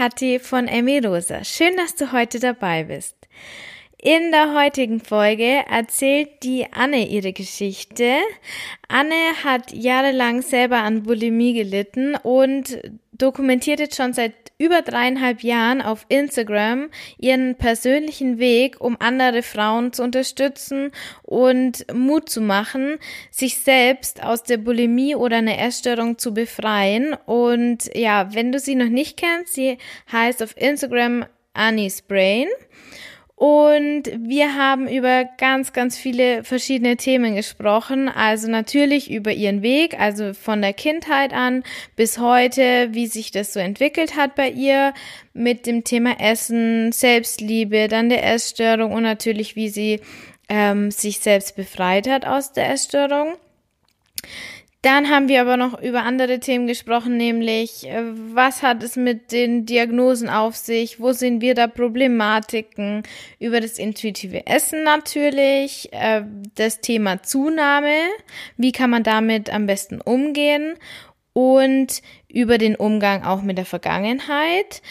Kathi von Emmy Rosa. Schön, dass du heute dabei bist. In der heutigen Folge erzählt die Anne ihre Geschichte. Anne hat jahrelang selber an Bulimie gelitten und dokumentiert jetzt schon seit über dreieinhalb Jahren auf Instagram ihren persönlichen Weg, um andere Frauen zu unterstützen und Mut zu machen, sich selbst aus der Bulimie oder einer Essstörung zu befreien. Und ja, wenn du sie noch nicht kennst, sie heißt auf Instagram Annie's Brain. Und wir haben über ganz, ganz viele verschiedene Themen gesprochen. Also natürlich über ihren Weg, also von der Kindheit an bis heute, wie sich das so entwickelt hat bei ihr mit dem Thema Essen, Selbstliebe, dann der Essstörung und natürlich, wie sie ähm, sich selbst befreit hat aus der Essstörung. Dann haben wir aber noch über andere Themen gesprochen, nämlich äh, was hat es mit den Diagnosen auf sich, wo sehen wir da Problematiken, über das intuitive Essen natürlich, äh, das Thema Zunahme, wie kann man damit am besten umgehen? Und über den Umgang auch mit der Vergangenheit,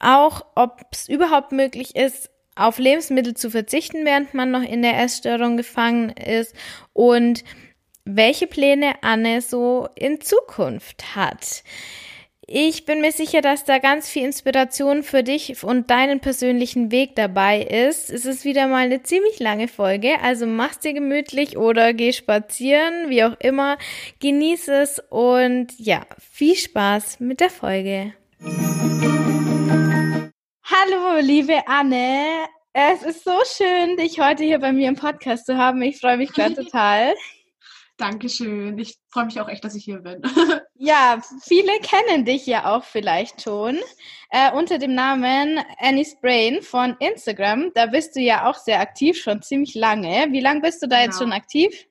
auch ob es überhaupt möglich ist, auf Lebensmittel zu verzichten, während man noch in der Essstörung gefangen ist. Und welche Pläne Anne so in Zukunft hat. Ich bin mir sicher, dass da ganz viel Inspiration für dich und deinen persönlichen Weg dabei ist. Es ist wieder mal eine ziemlich lange Folge, also mach's dir gemütlich oder geh spazieren, wie auch immer. Genieß es und ja, viel Spaß mit der Folge. Hallo, liebe Anne. Es ist so schön, dich heute hier bei mir im Podcast zu haben. Ich freue mich gerade total. Dankeschön. Ich freue mich auch echt, dass ich hier bin. ja, viele kennen dich ja auch vielleicht schon äh, unter dem Namen Annie's Brain von Instagram. Da bist du ja auch sehr aktiv, schon ziemlich lange. Wie lange bist du da genau. jetzt schon aktiv?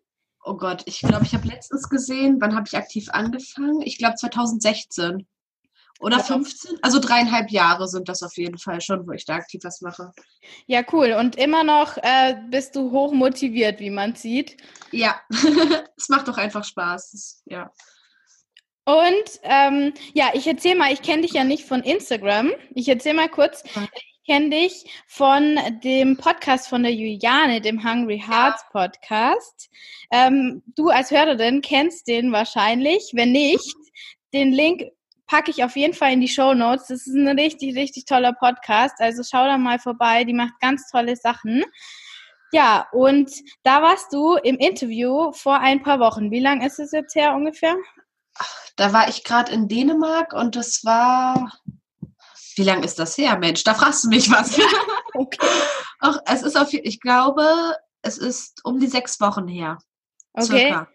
Oh Gott, ich glaube, ich habe letztens gesehen, wann habe ich aktiv angefangen? Ich glaube 2016. Oder 15? Also dreieinhalb Jahre sind das auf jeden Fall schon, wo ich da aktiv was mache. Ja, cool. Und immer noch äh, bist du hoch motiviert, wie man sieht. Ja, es macht doch einfach Spaß. Das, ja. Und ähm, ja, ich erzähle mal, ich kenne dich ja nicht von Instagram. Ich erzähle mal kurz. Ich kenne dich von dem Podcast von der Juliane, dem Hungry Hearts Podcast. Ähm, du als Hörerin kennst den wahrscheinlich. Wenn nicht, den Link packe ich auf jeden Fall in die Show Notes. Das ist ein richtig, richtig toller Podcast. Also schau da mal vorbei. Die macht ganz tolle Sachen. Ja, und da warst du im Interview vor ein paar Wochen. Wie lange ist es jetzt her ungefähr? Da war ich gerade in Dänemark und das war. Wie lange ist das her, Mensch? Da fragst du mich was. okay. Ach, es ist auf, ich glaube, es ist um die sechs Wochen her. Okay. Circa.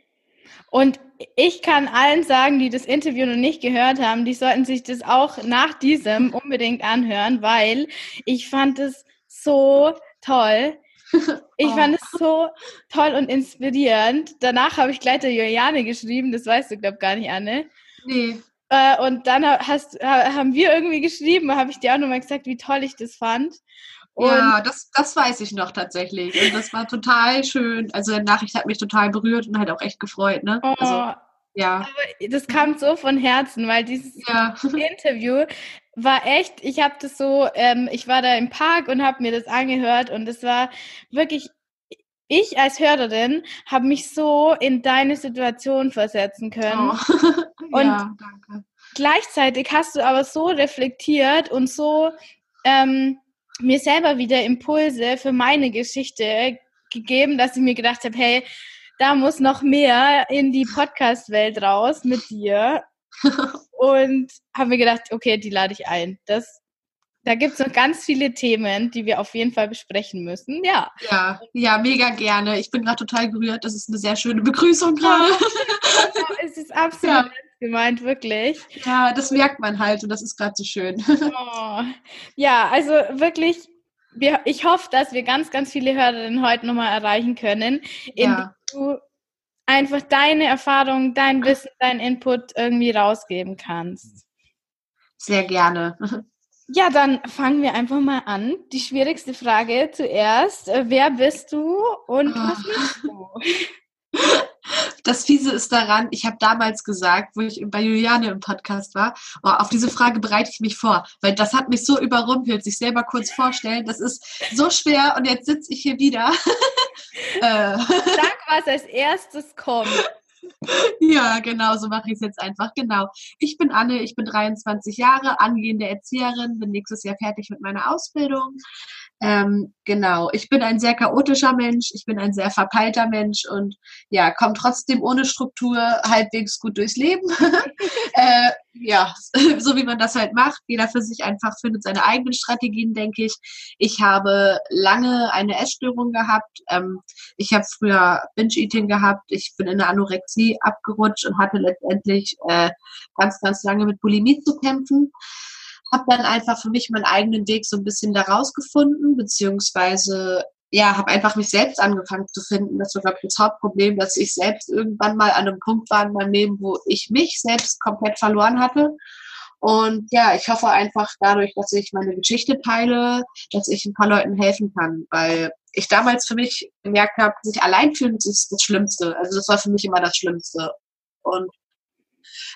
Und ich kann allen sagen, die das Interview noch nicht gehört haben, die sollten sich das auch nach diesem unbedingt anhören, weil ich fand es so toll. Ich oh. fand es so toll und inspirierend. Danach habe ich gleich der Juliane geschrieben, das weißt du, glaube ich, gar nicht, Anne. Nee. Äh, und dann hast, haben wir irgendwie geschrieben, habe ich dir auch nochmal gesagt, wie toll ich das fand. Und ja, das, das weiß ich noch tatsächlich. Und das war total schön. Also die Nachricht hat mich total berührt und halt auch echt gefreut. Ne? Oh, also, ja. Aber das kam so von Herzen, weil dieses ja. Interview war echt, ich habe das so, ähm, ich war da im Park und habe mir das angehört und es war wirklich, ich als Hörerin habe mich so in deine Situation versetzen können. Oh. und ja, danke. gleichzeitig hast du aber so reflektiert und so ähm, mir selber wieder Impulse für meine Geschichte gegeben, dass ich mir gedacht habe, hey, da muss noch mehr in die Podcast-Welt raus mit dir. Und habe mir gedacht, okay, die lade ich ein. Das, da gibt es noch ganz viele Themen, die wir auf jeden Fall besprechen müssen. Ja. Ja, ja, mega gerne. Ich bin gerade total gerührt. Das ist eine sehr schöne Begrüßung gerade. Ja, es ist absolut ja gemeint, wirklich. Ja, das merkt man halt und das ist gerade so schön. Oh. Ja, also wirklich, wir, ich hoffe, dass wir ganz, ganz viele Hörerinnen heute nochmal erreichen können, indem ja. du einfach deine Erfahrung, dein Wissen, dein Input irgendwie rausgeben kannst. Sehr gerne. Ja, dann fangen wir einfach mal an. Die schwierigste Frage zuerst. Wer bist du und was machst du? Das Fiese ist daran, ich habe damals gesagt, wo ich bei Juliane im Podcast war, oh, auf diese Frage bereite ich mich vor, weil das hat mich so überrumpelt, sich selber kurz vorstellen. Das ist so schwer und jetzt sitze ich hier wieder. äh. Sag, was als erstes kommt. Ja, genau, so mache ich es jetzt einfach. Genau. Ich bin Anne, ich bin 23 Jahre, angehende Erzieherin, bin nächstes Jahr fertig mit meiner Ausbildung. Ähm, genau, ich bin ein sehr chaotischer Mensch, ich bin ein sehr verpeilter Mensch und ja, komme trotzdem ohne Struktur halbwegs gut durchs Leben. äh, ja, so wie man das halt macht. Jeder für sich einfach findet seine eigenen Strategien, denke ich. Ich habe lange eine Essstörung gehabt. Ähm, ich habe früher Binge-Eating gehabt. Ich bin in der Anorexie abgerutscht und hatte letztendlich äh, ganz, ganz lange mit Bulimie zu kämpfen habe dann einfach für mich meinen eigenen Weg so ein bisschen daraus gefunden, beziehungsweise ja, habe einfach mich selbst angefangen zu finden. Das war, glaube ich, das Hauptproblem, dass ich selbst irgendwann mal an einem Punkt war in meinem Leben, wo ich mich selbst komplett verloren hatte. Und ja, ich hoffe einfach dadurch, dass ich meine Geschichte teile, dass ich ein paar Leuten helfen kann, weil ich damals für mich gemerkt habe, sich allein fühlen ist das Schlimmste. Also das war für mich immer das Schlimmste. Und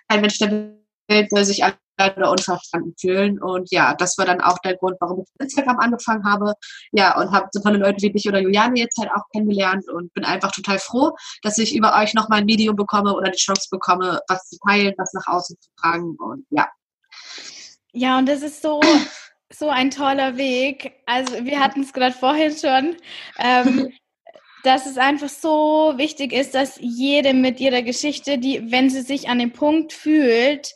kein Mensch der Welt soll sich oder unverstanden fühlen. Und ja, das war dann auch der Grund, warum ich Instagram angefangen habe. Ja, und habe so tolle Leute wie dich oder Juliane jetzt halt auch kennengelernt und bin einfach total froh, dass ich über euch nochmal ein Medium bekomme oder die Chance bekomme, was zu teilen, was nach außen zu tragen. Und ja. Ja, und das ist so, so ein toller Weg. Also wir hatten es gerade vorhin schon. Ähm, dass es einfach so wichtig ist, dass jede mit ihrer Geschichte, die, wenn sie sich an dem Punkt fühlt,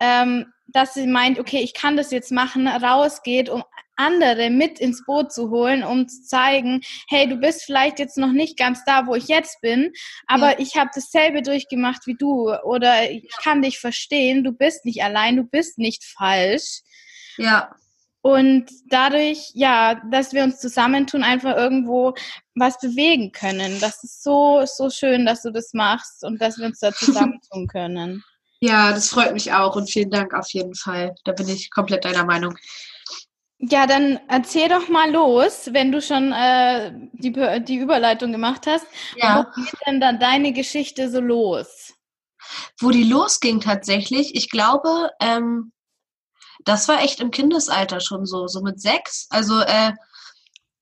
ähm, dass sie meint, okay, ich kann das jetzt machen, rausgeht, um andere mit ins Boot zu holen, um zu zeigen, hey, du bist vielleicht jetzt noch nicht ganz da, wo ich jetzt bin, aber ja. ich habe dasselbe durchgemacht wie du oder ich kann dich verstehen, du bist nicht allein, du bist nicht falsch. Ja. Und dadurch, ja, dass wir uns zusammentun, einfach irgendwo was bewegen können. Das ist so, so schön, dass du das machst und dass wir uns da zusammentun können. Ja, das freut mich auch und vielen Dank auf jeden Fall. Da bin ich komplett deiner Meinung. Ja, dann erzähl doch mal los, wenn du schon äh, die, die Überleitung gemacht hast. Ja. Wo geht denn dann deine Geschichte so los? Wo die losging tatsächlich, ich glaube, ähm, das war echt im Kindesalter schon so, so mit sechs. Also äh,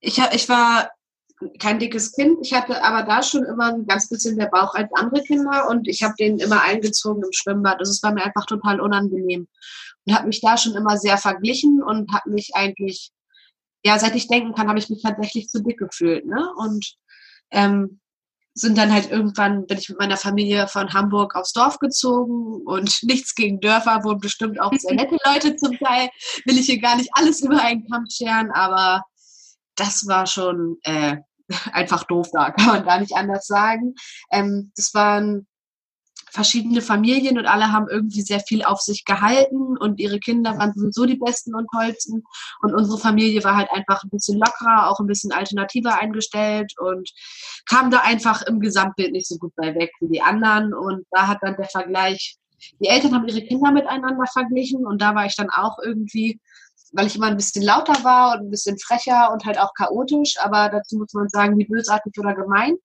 ich, ich war kein dickes Kind. Ich hatte aber da schon immer ein ganz bisschen mehr Bauch als andere Kinder und ich habe den immer eingezogen im Schwimmbad. Also es war mir einfach total unangenehm und habe mich da schon immer sehr verglichen und habe mich eigentlich, ja, seit ich denken kann, habe ich mich tatsächlich zu dick gefühlt. Ne? Und ähm, sind dann halt irgendwann, bin ich mit meiner Familie von Hamburg aufs Dorf gezogen und nichts gegen Dörfer, wohnen bestimmt auch sehr nette Leute zum Teil. Will ich hier gar nicht alles über einen Kamm scheren, aber das war schon äh, einfach doof da, kann man gar nicht anders sagen. Ähm, das waren verschiedene Familien und alle haben irgendwie sehr viel auf sich gehalten und ihre Kinder waren sowieso die besten und tollsten und unsere Familie war halt einfach ein bisschen lockerer, auch ein bisschen alternativer eingestellt und kam da einfach im Gesamtbild nicht so gut bei weg wie die anderen und da hat dann der Vergleich, die Eltern haben ihre Kinder miteinander verglichen und da war ich dann auch irgendwie weil ich immer ein bisschen lauter war und ein bisschen frecher und halt auch chaotisch, aber dazu muss man sagen, wie bösartig oder gemein.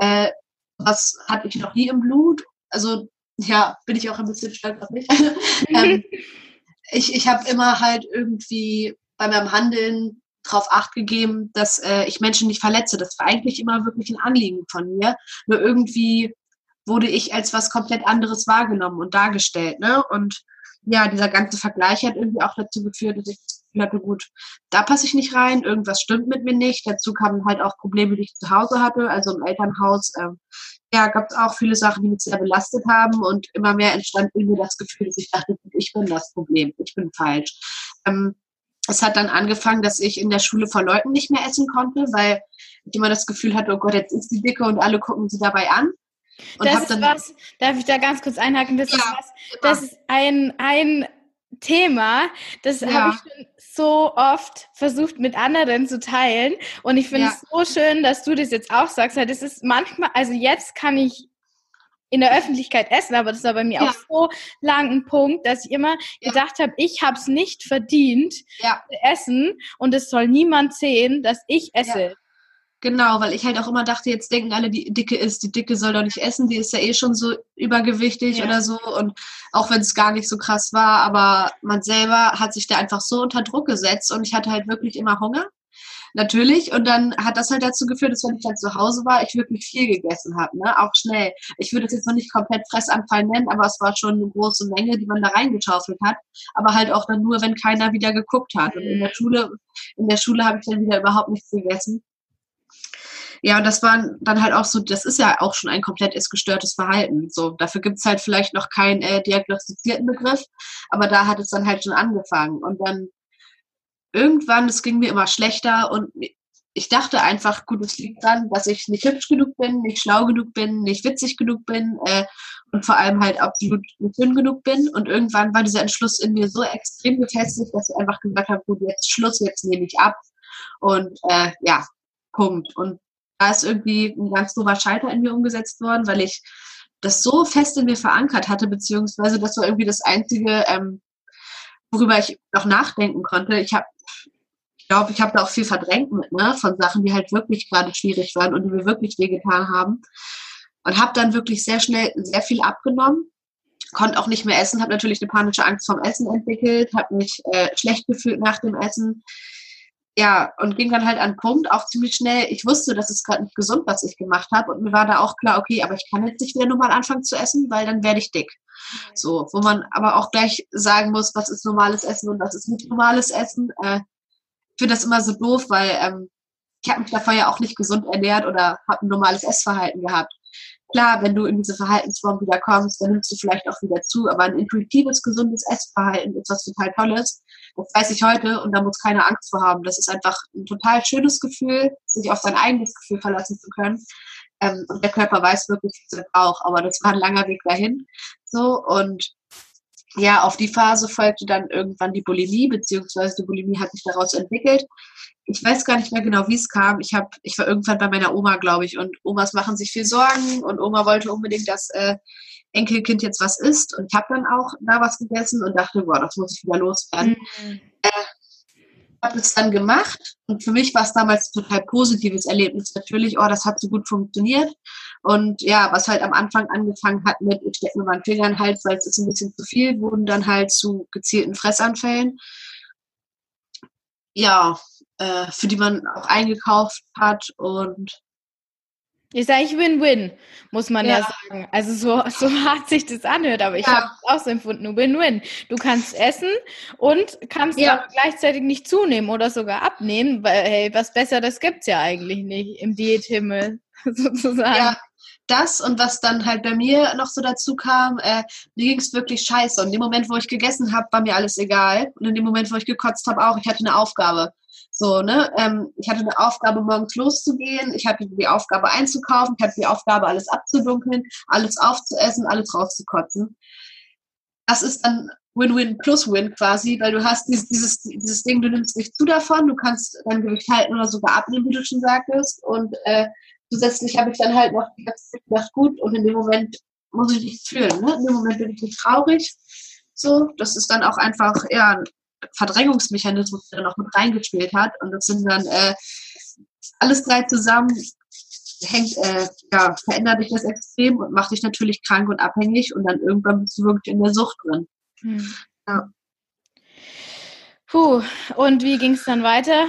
Äh, was hatte ich noch nie im Blut? Also ja, bin ich auch ein bisschen stolz auf mich. ähm, ich ich habe immer halt irgendwie bei meinem Handeln darauf acht gegeben, dass äh, ich Menschen nicht verletze. Das war eigentlich immer wirklich ein Anliegen von mir. Nur irgendwie wurde ich als was komplett anderes wahrgenommen und dargestellt. Ne? Und ja, dieser ganze Vergleich hat irgendwie auch dazu geführt, dass ich das Gefühl hatte, gut, da passe ich nicht rein, irgendwas stimmt mit mir nicht. Dazu kamen halt auch Probleme, die ich zu Hause hatte, also im Elternhaus. Ähm, ja, gab es auch viele Sachen, die mich sehr belastet haben und immer mehr entstand irgendwie das Gefühl, dass ich dachte, ich bin das Problem, ich bin falsch. Ähm, es hat dann angefangen, dass ich in der Schule vor Leuten nicht mehr essen konnte, weil ich immer das Gefühl hatte, oh Gott, jetzt ist die Dicke und alle gucken sie dabei an. Und das ist was, darf ich da ganz kurz einhaken? Das ja, ist was, das ist ein, ein Thema, das ja. habe ich schon so oft versucht mit anderen zu teilen. Und ich finde ja. es so schön, dass du das jetzt auch sagst. Das ist manchmal, also jetzt kann ich in der Öffentlichkeit essen, aber das war bei mir ja. auch so lang ein Punkt, dass ich immer ja. gedacht habe, ich habe es nicht verdient ja. zu essen und es soll niemand sehen, dass ich esse. Genau, weil ich halt auch immer dachte, jetzt denken alle, die Dicke ist, die Dicke soll doch nicht essen, die ist ja eh schon so übergewichtig ja. oder so. Und auch wenn es gar nicht so krass war, aber man selber hat sich da einfach so unter Druck gesetzt und ich hatte halt wirklich immer Hunger. Natürlich. Und dann hat das halt dazu geführt, dass wenn ich dann zu Hause war, ich wirklich viel gegessen habe, ne? Auch schnell. Ich würde es jetzt noch nicht komplett Fressanfall nennen, aber es war schon eine große Menge, die man da reingeschaufelt hat. Aber halt auch dann nur, wenn keiner wieder geguckt hat. Und in der Schule, in der Schule habe ich dann wieder überhaupt nichts gegessen. Ja, und das war dann halt auch so, das ist ja auch schon ein komplett gestörtes Verhalten. So, dafür gibt's halt vielleicht noch keinen äh, diagnostizierten Begriff, aber da hat es dann halt schon angefangen. Und dann irgendwann, es ging mir immer schlechter und ich dachte einfach, gut, es liegt daran, dass ich nicht hübsch genug bin, nicht schlau genug bin, nicht witzig genug bin äh, und vor allem halt absolut nicht dünn genug bin. Und irgendwann war dieser Entschluss in mir so extrem gefestigt, dass ich einfach gesagt habe, gut, jetzt Schluss, jetzt nehme ich ab. Und äh, ja, Punkt. Und da ist irgendwie ein ganz dober Scheiter in mir umgesetzt worden, weil ich das so fest in mir verankert hatte, beziehungsweise das war irgendwie das Einzige, ähm, worüber ich noch nachdenken konnte. Ich habe, ich glaube, ich habe da auch viel verdrängt mit, ne, von Sachen, die halt wirklich gerade schwierig waren und die mir wirklich wehgetan haben. Und habe dann wirklich sehr schnell sehr viel abgenommen, konnte auch nicht mehr essen, habe natürlich eine panische Angst vom Essen entwickelt, habe mich äh, schlecht gefühlt nach dem Essen ja, und ging dann halt an den Punkt, auch ziemlich schnell. Ich wusste, das ist gerade nicht gesund, was ich gemacht habe. Und mir war da auch klar, okay, aber ich kann jetzt nicht wieder normal anfangen zu essen, weil dann werde ich dick. So, wo man aber auch gleich sagen muss, was ist normales Essen und was ist nicht normales Essen. Äh, ich finde das immer so doof, weil ähm, ich habe mich davor ja auch nicht gesund ernährt oder habe ein normales Essverhalten gehabt. Klar, wenn du in diese Verhaltensform wieder kommst, dann nimmst du vielleicht auch wieder zu, aber ein intuitives, gesundes Essverhalten ist was total Tolles. Das weiß ich heute und da muss keiner Angst vor haben. Das ist einfach ein total schönes Gefühl, sich auf sein eigenes Gefühl verlassen zu können. Ähm, und der Körper weiß wirklich, was er braucht. Aber das war ein langer Weg dahin. So und ja, auf die Phase folgte dann irgendwann die Bulimie, beziehungsweise die Bulimie hat sich daraus entwickelt. Ich weiß gar nicht mehr genau, wie es kam. Ich, hab, ich war irgendwann bei meiner Oma, glaube ich, und Omas machen sich viel Sorgen und Oma wollte unbedingt, dass äh, Enkelkind jetzt was isst. Und ich habe dann auch da was gegessen und dachte, boah, das muss ich wieder loswerden. Mhm. Habe es dann gemacht. Und für mich war es damals ein total positives Erlebnis. Natürlich, oh, das hat so gut funktioniert. Und ja, was halt am Anfang angefangen hat mit, ich stecke mir meinen Finger in den Hals, weil es ist ein bisschen zu viel, wurden dann halt zu gezielten Fressanfällen. Ja, äh, für die man auch eingekauft hat. Und ich sage, ich Win-Win, muss man ja. ja. sagen. Also so, so hart sich das anhört, aber ich ja. habe es auch so empfunden, Win-Win. Du kannst essen und kannst ja. gleichzeitig nicht zunehmen oder sogar abnehmen, weil hey, was Besseres gibt's ja eigentlich nicht im Diäthimmel sozusagen. Ja, das und was dann halt bei mir noch so dazu kam, äh, mir ging es wirklich scheiße. Und in dem Moment, wo ich gegessen habe, war mir alles egal. Und in dem Moment, wo ich gekotzt habe, auch, ich hatte eine Aufgabe. So, ne? Ähm, ich hatte eine Aufgabe, morgens loszugehen, ich hatte die Aufgabe einzukaufen, ich hatte die Aufgabe, alles abzudunkeln, alles aufzuessen, alles rauszukotzen. Das ist dann Win-Win plus Win quasi, weil du hast dieses, dieses, dieses Ding, du nimmst nicht zu davon, du kannst dein Gewicht halten oder sogar abnehmen, wie du schon sagtest. Und äh, zusätzlich habe ich dann halt noch gedacht, gut, und in dem Moment muss ich nichts fühlen. Ne? In dem Moment bin ich nicht traurig. So, das ist dann auch einfach ja, Verdrängungsmechanismus, der noch mit reingespielt hat. Und das sind dann äh, alles drei zusammen, hängt, äh, ja, verändert dich das extrem und macht dich natürlich krank und abhängig und dann irgendwann bist du wirklich in der Sucht drin. Hm. Ja. Puh, und wie ging es dann weiter?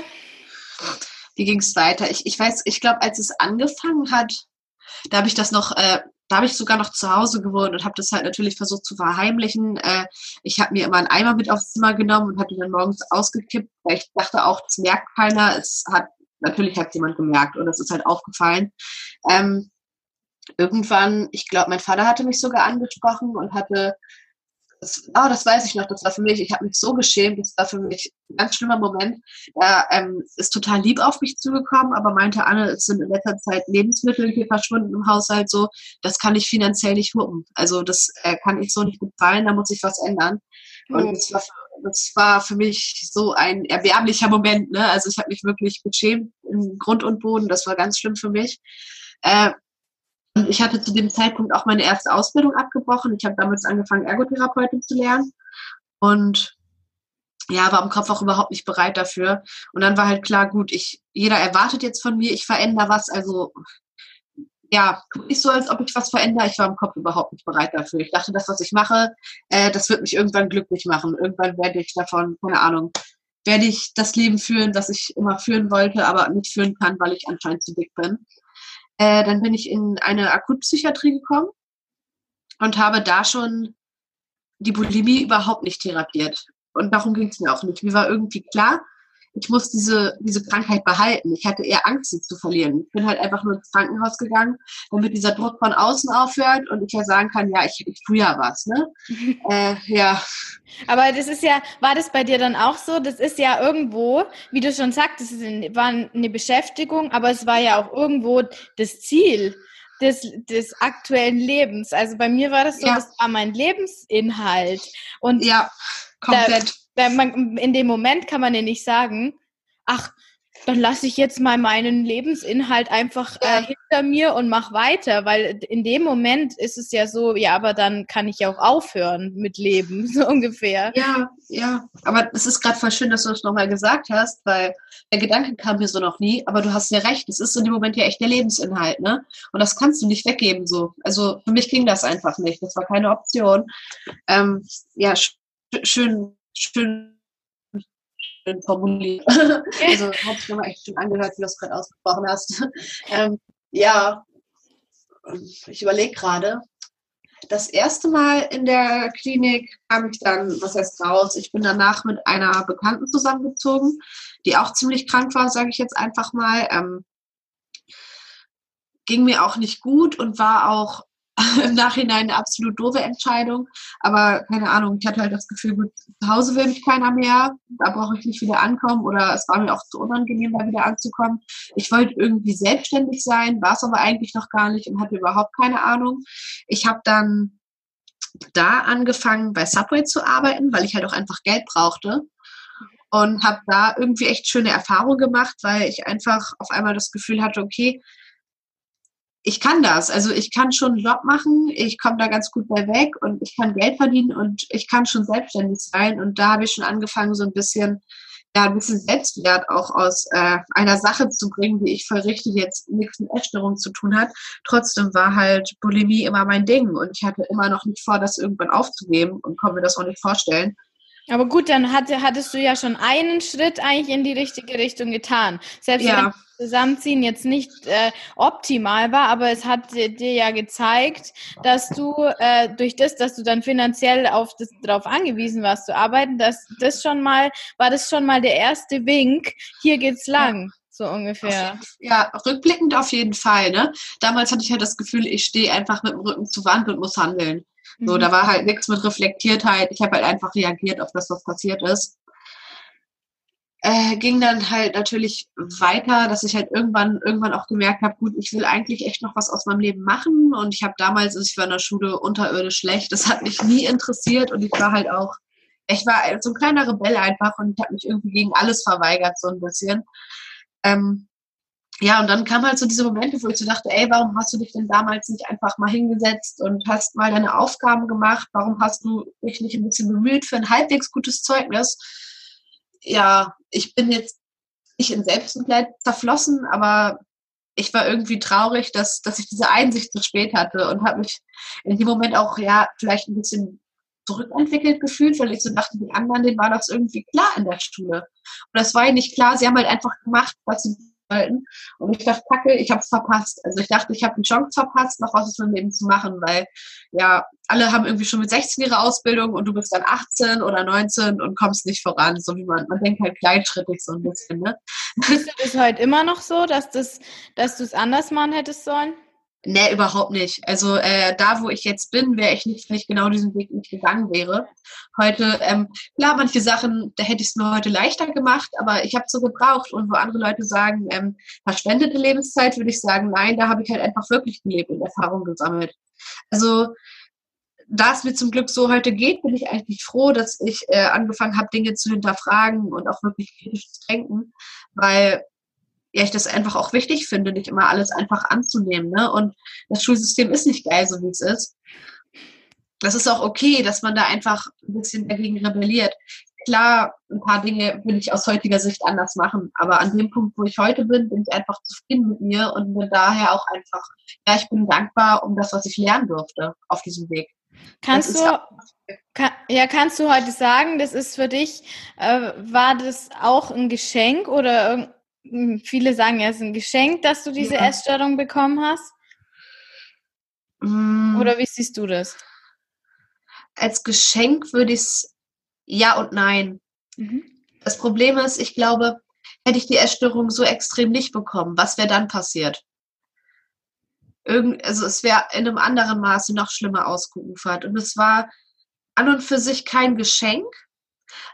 Wie ging es weiter? Ich, ich weiß, ich glaube, als es angefangen hat, da habe ich das noch äh, da habe ich sogar noch zu Hause gewohnt und habe das halt natürlich versucht zu verheimlichen. Äh, ich habe mir immer einen Eimer mit aufs Zimmer genommen und habe ihn dann morgens ausgekippt, weil ich dachte auch, das merkt keiner. Es hat natürlich hat jemand gemerkt und das ist halt aufgefallen. Ähm, irgendwann, ich glaube, mein Vater hatte mich sogar angesprochen und hatte das, oh, das weiß ich noch, das war für mich, ich habe mich so geschämt, das war für mich ein ganz schlimmer Moment. Er ähm, ist total lieb auf mich zugekommen, aber meinte, Anne, es sind in letzter Zeit Lebensmittel hier verschwunden im Haushalt so, das kann ich finanziell nicht wuppen. Also das äh, kann ich so nicht bezahlen, da muss ich was ändern. Und mhm. das, war, das war für mich so ein erbärmlicher Moment. Ne? Also ich habe mich wirklich geschämt im Grund und Boden, das war ganz schlimm für mich. Äh, und ich hatte zu dem Zeitpunkt auch meine erste Ausbildung abgebrochen. Ich habe damals angefangen, Ergotherapeutin zu lernen. Und ja, war im Kopf auch überhaupt nicht bereit dafür. Und dann war halt klar, gut, ich, jeder erwartet jetzt von mir, ich verändere was, also ja, nicht so, als ob ich was verändere. Ich war im Kopf überhaupt nicht bereit dafür. Ich dachte, das, was ich mache, äh, das wird mich irgendwann glücklich machen. Irgendwann werde ich davon, keine Ahnung, werde ich das Leben führen, das ich immer führen wollte, aber nicht führen kann, weil ich anscheinend zu dick bin. Äh, dann bin ich in eine Akutpsychiatrie gekommen und habe da schon die Bulimie überhaupt nicht therapiert. Und darum ging es mir auch nicht. Mir war irgendwie klar, ich muss diese, diese Krankheit behalten. Ich hatte eher Angst, sie zu verlieren. Ich bin halt einfach nur ins Krankenhaus gegangen, damit dieser Druck von außen aufhört und ich ja sagen kann, ja, ich, ich tue ja was, ne? äh, ja. Aber das ist ja, war das bei dir dann auch so? Das ist ja irgendwo, wie du schon sagtest, es war eine Beschäftigung, aber es war ja auch irgendwo das Ziel des, des aktuellen Lebens. Also bei mir war das so, ja. das war mein Lebensinhalt. Und ja, komplett. Da, man, in dem Moment kann man ja nicht sagen, ach, dann lasse ich jetzt mal meinen Lebensinhalt einfach äh, hinter mir und mach weiter, weil in dem Moment ist es ja so, ja, aber dann kann ich ja auch aufhören mit Leben, so ungefähr. Ja, ja, aber es ist gerade voll schön, dass du das nochmal gesagt hast, weil der Gedanke kam mir so noch nie, aber du hast ja recht, es ist in dem Moment ja echt der Lebensinhalt, ne? Und das kannst du nicht weggeben so. Also für mich ging das einfach nicht, das war keine Option. Ähm, ja, schön schön, schön formuliert. also hat sich nochmal echt schön angehört, wie du es gerade ausgesprochen hast. ähm, ja, ich überlege gerade. Das erste Mal in der Klinik kam ich dann, was heißt raus, ich bin danach mit einer Bekannten zusammengezogen, die auch ziemlich krank war, sage ich jetzt einfach mal. Ähm, ging mir auch nicht gut und war auch im Nachhinein eine absolut doofe Entscheidung. Aber keine Ahnung, ich hatte halt das Gefühl, gut, zu Hause will mich keiner mehr, da brauche ich nicht wieder ankommen oder es war mir auch zu unangenehm, da wieder anzukommen. Ich wollte irgendwie selbstständig sein, war es aber eigentlich noch gar nicht und hatte überhaupt keine Ahnung. Ich habe dann da angefangen, bei Subway zu arbeiten, weil ich halt auch einfach Geld brauchte und habe da irgendwie echt schöne Erfahrungen gemacht, weil ich einfach auf einmal das Gefühl hatte, okay, ich kann das. Also ich kann schon einen Job machen, ich komme da ganz gut bei weg und ich kann Geld verdienen und ich kann schon selbstständig sein. Und da habe ich schon angefangen, so ein bisschen, ja, ein bisschen Selbstwert auch aus äh, einer Sache zu bringen, die ich verrichte, die jetzt nichts mit Essstörung zu tun hat. Trotzdem war halt Bulimie immer mein Ding und ich hatte immer noch nicht vor, das irgendwann aufzugeben und konnte mir das auch nicht vorstellen. Aber gut, dann hatte, hattest du ja schon einen Schritt eigentlich in die richtige Richtung getan. Selbst ja. wenn Zusammenziehen jetzt nicht äh, optimal war, aber es hat dir, dir ja gezeigt, dass du äh, durch das, dass du dann finanziell auf das darauf angewiesen warst zu arbeiten, dass das schon mal war das schon mal der erste Wink. Hier geht's lang. Ja. So ungefähr. Ja, rückblickend auf jeden Fall. Ne? Damals hatte ich halt das Gefühl, ich stehe einfach mit dem Rücken zur Wand und muss handeln. So, mhm. da war halt nichts mit Reflektiertheit. Ich habe halt einfach reagiert auf das, was passiert ist äh, ging dann halt natürlich weiter, dass ich halt irgendwann irgendwann auch gemerkt habe, gut, ich will eigentlich echt noch was aus meinem Leben machen und ich habe damals, also ich war in der Schule unterirdisch schlecht, das hat mich nie interessiert und ich war halt auch, ich war so ein kleiner Rebell einfach und ich habe mich irgendwie gegen alles verweigert so ein bisschen. Ähm, ja, und dann kam halt so diese Momente, wo ich so dachte, ey, warum hast du dich denn damals nicht einfach mal hingesetzt und hast mal deine Aufgaben gemacht? Warum hast du dich nicht ein bisschen bemüht für ein halbwegs gutes Zeugnis? ja, ich bin jetzt nicht in Selbstmitleid zerflossen, aber ich war irgendwie traurig, dass, dass ich diese Einsicht zu spät hatte und habe mich in dem Moment auch ja vielleicht ein bisschen zurückentwickelt gefühlt, weil ich so dachte, die anderen, denen war das irgendwie klar in der Schule. Und das war ihnen nicht klar. Sie haben halt einfach gemacht, was sie halten. Und ich dachte, kacke, ich habe es verpasst. Also ich dachte, ich habe die Chance verpasst, noch was aus meinem Leben zu machen, weil ja, alle haben irgendwie schon mit 16 ihre Ausbildung und du bist dann 18 oder 19 und kommst nicht voran. So wie man, man denkt halt kleinschrittig so ein bisschen, ne? Ist es heute immer noch so, dass, das, dass du es anders machen hättest sollen? Nee, überhaupt nicht. Also äh, da, wo ich jetzt bin, wäre ich nicht, wenn ich genau diesen Weg nicht gegangen wäre. Heute, ähm, klar, manche Sachen, da hätte ich es mir heute leichter gemacht, aber ich habe so gebraucht. Und wo andere Leute sagen, ähm, verschwendete Lebenszeit, würde ich sagen, nein, da habe ich halt einfach wirklich gelebt und Erfahrung gesammelt. Also da es mir zum Glück so heute geht, bin ich eigentlich froh, dass ich äh, angefangen habe, Dinge zu hinterfragen und auch wirklich kritisch zu denken, weil ja, ich das einfach auch wichtig finde, nicht immer alles einfach anzunehmen. Ne? Und das Schulsystem ist nicht geil, so wie es ist. Das ist auch okay, dass man da einfach ein bisschen dagegen rebelliert. klar, ein paar Dinge will ich aus heutiger Sicht anders machen. Aber an dem Punkt, wo ich heute bin, bin ich einfach zufrieden mit mir und bin daher auch einfach, ja, ich bin dankbar um das, was ich lernen durfte auf diesem Weg. Kannst du, kann, ja, kannst du heute sagen, das ist für dich, äh, war das auch ein Geschenk oder viele sagen ja, es ist ein Geschenk, dass du diese ja. Essstörung bekommen hast? Mm. Oder wie siehst du das? Als Geschenk würde ich es ja und nein. Mhm. Das Problem ist, ich glaube, hätte ich die Essstörung so extrem nicht bekommen, was wäre dann passiert? Irgend, also es wäre in einem anderen Maße noch schlimmer ausgeufert. Und es war an und für sich kein Geschenk,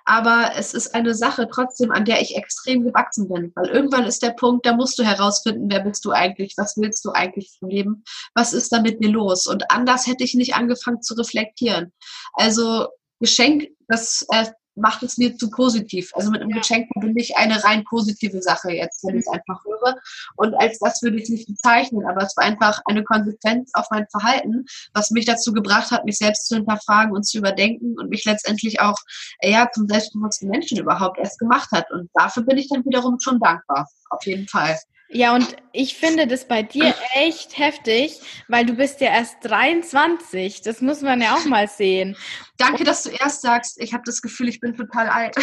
aber es ist eine Sache trotzdem, an der ich extrem gewachsen bin. Weil irgendwann ist der Punkt, da musst du herausfinden, wer bist du eigentlich, was willst du eigentlich vom Leben, was ist da mit mir los? Und anders hätte ich nicht angefangen zu reflektieren. Also Geschenk, das äh, macht es mir zu positiv. Also mit einem ja. Geschenk bin ich eine rein positive Sache jetzt, wenn ich es einfach höre. Und als das würde ich es nicht bezeichnen, aber es war einfach eine Konsequenz auf mein Verhalten, was mich dazu gebracht hat, mich selbst zu hinterfragen und zu überdenken und mich letztendlich auch ja, zum selbstbewussten Menschen überhaupt erst gemacht hat. Und dafür bin ich dann wiederum schon dankbar. Auf jeden Fall. Ja, und ich finde das bei dir echt heftig, weil du bist ja erst 23. Das muss man ja auch mal sehen. Danke, dass du erst sagst, ich habe das Gefühl, ich bin total alt.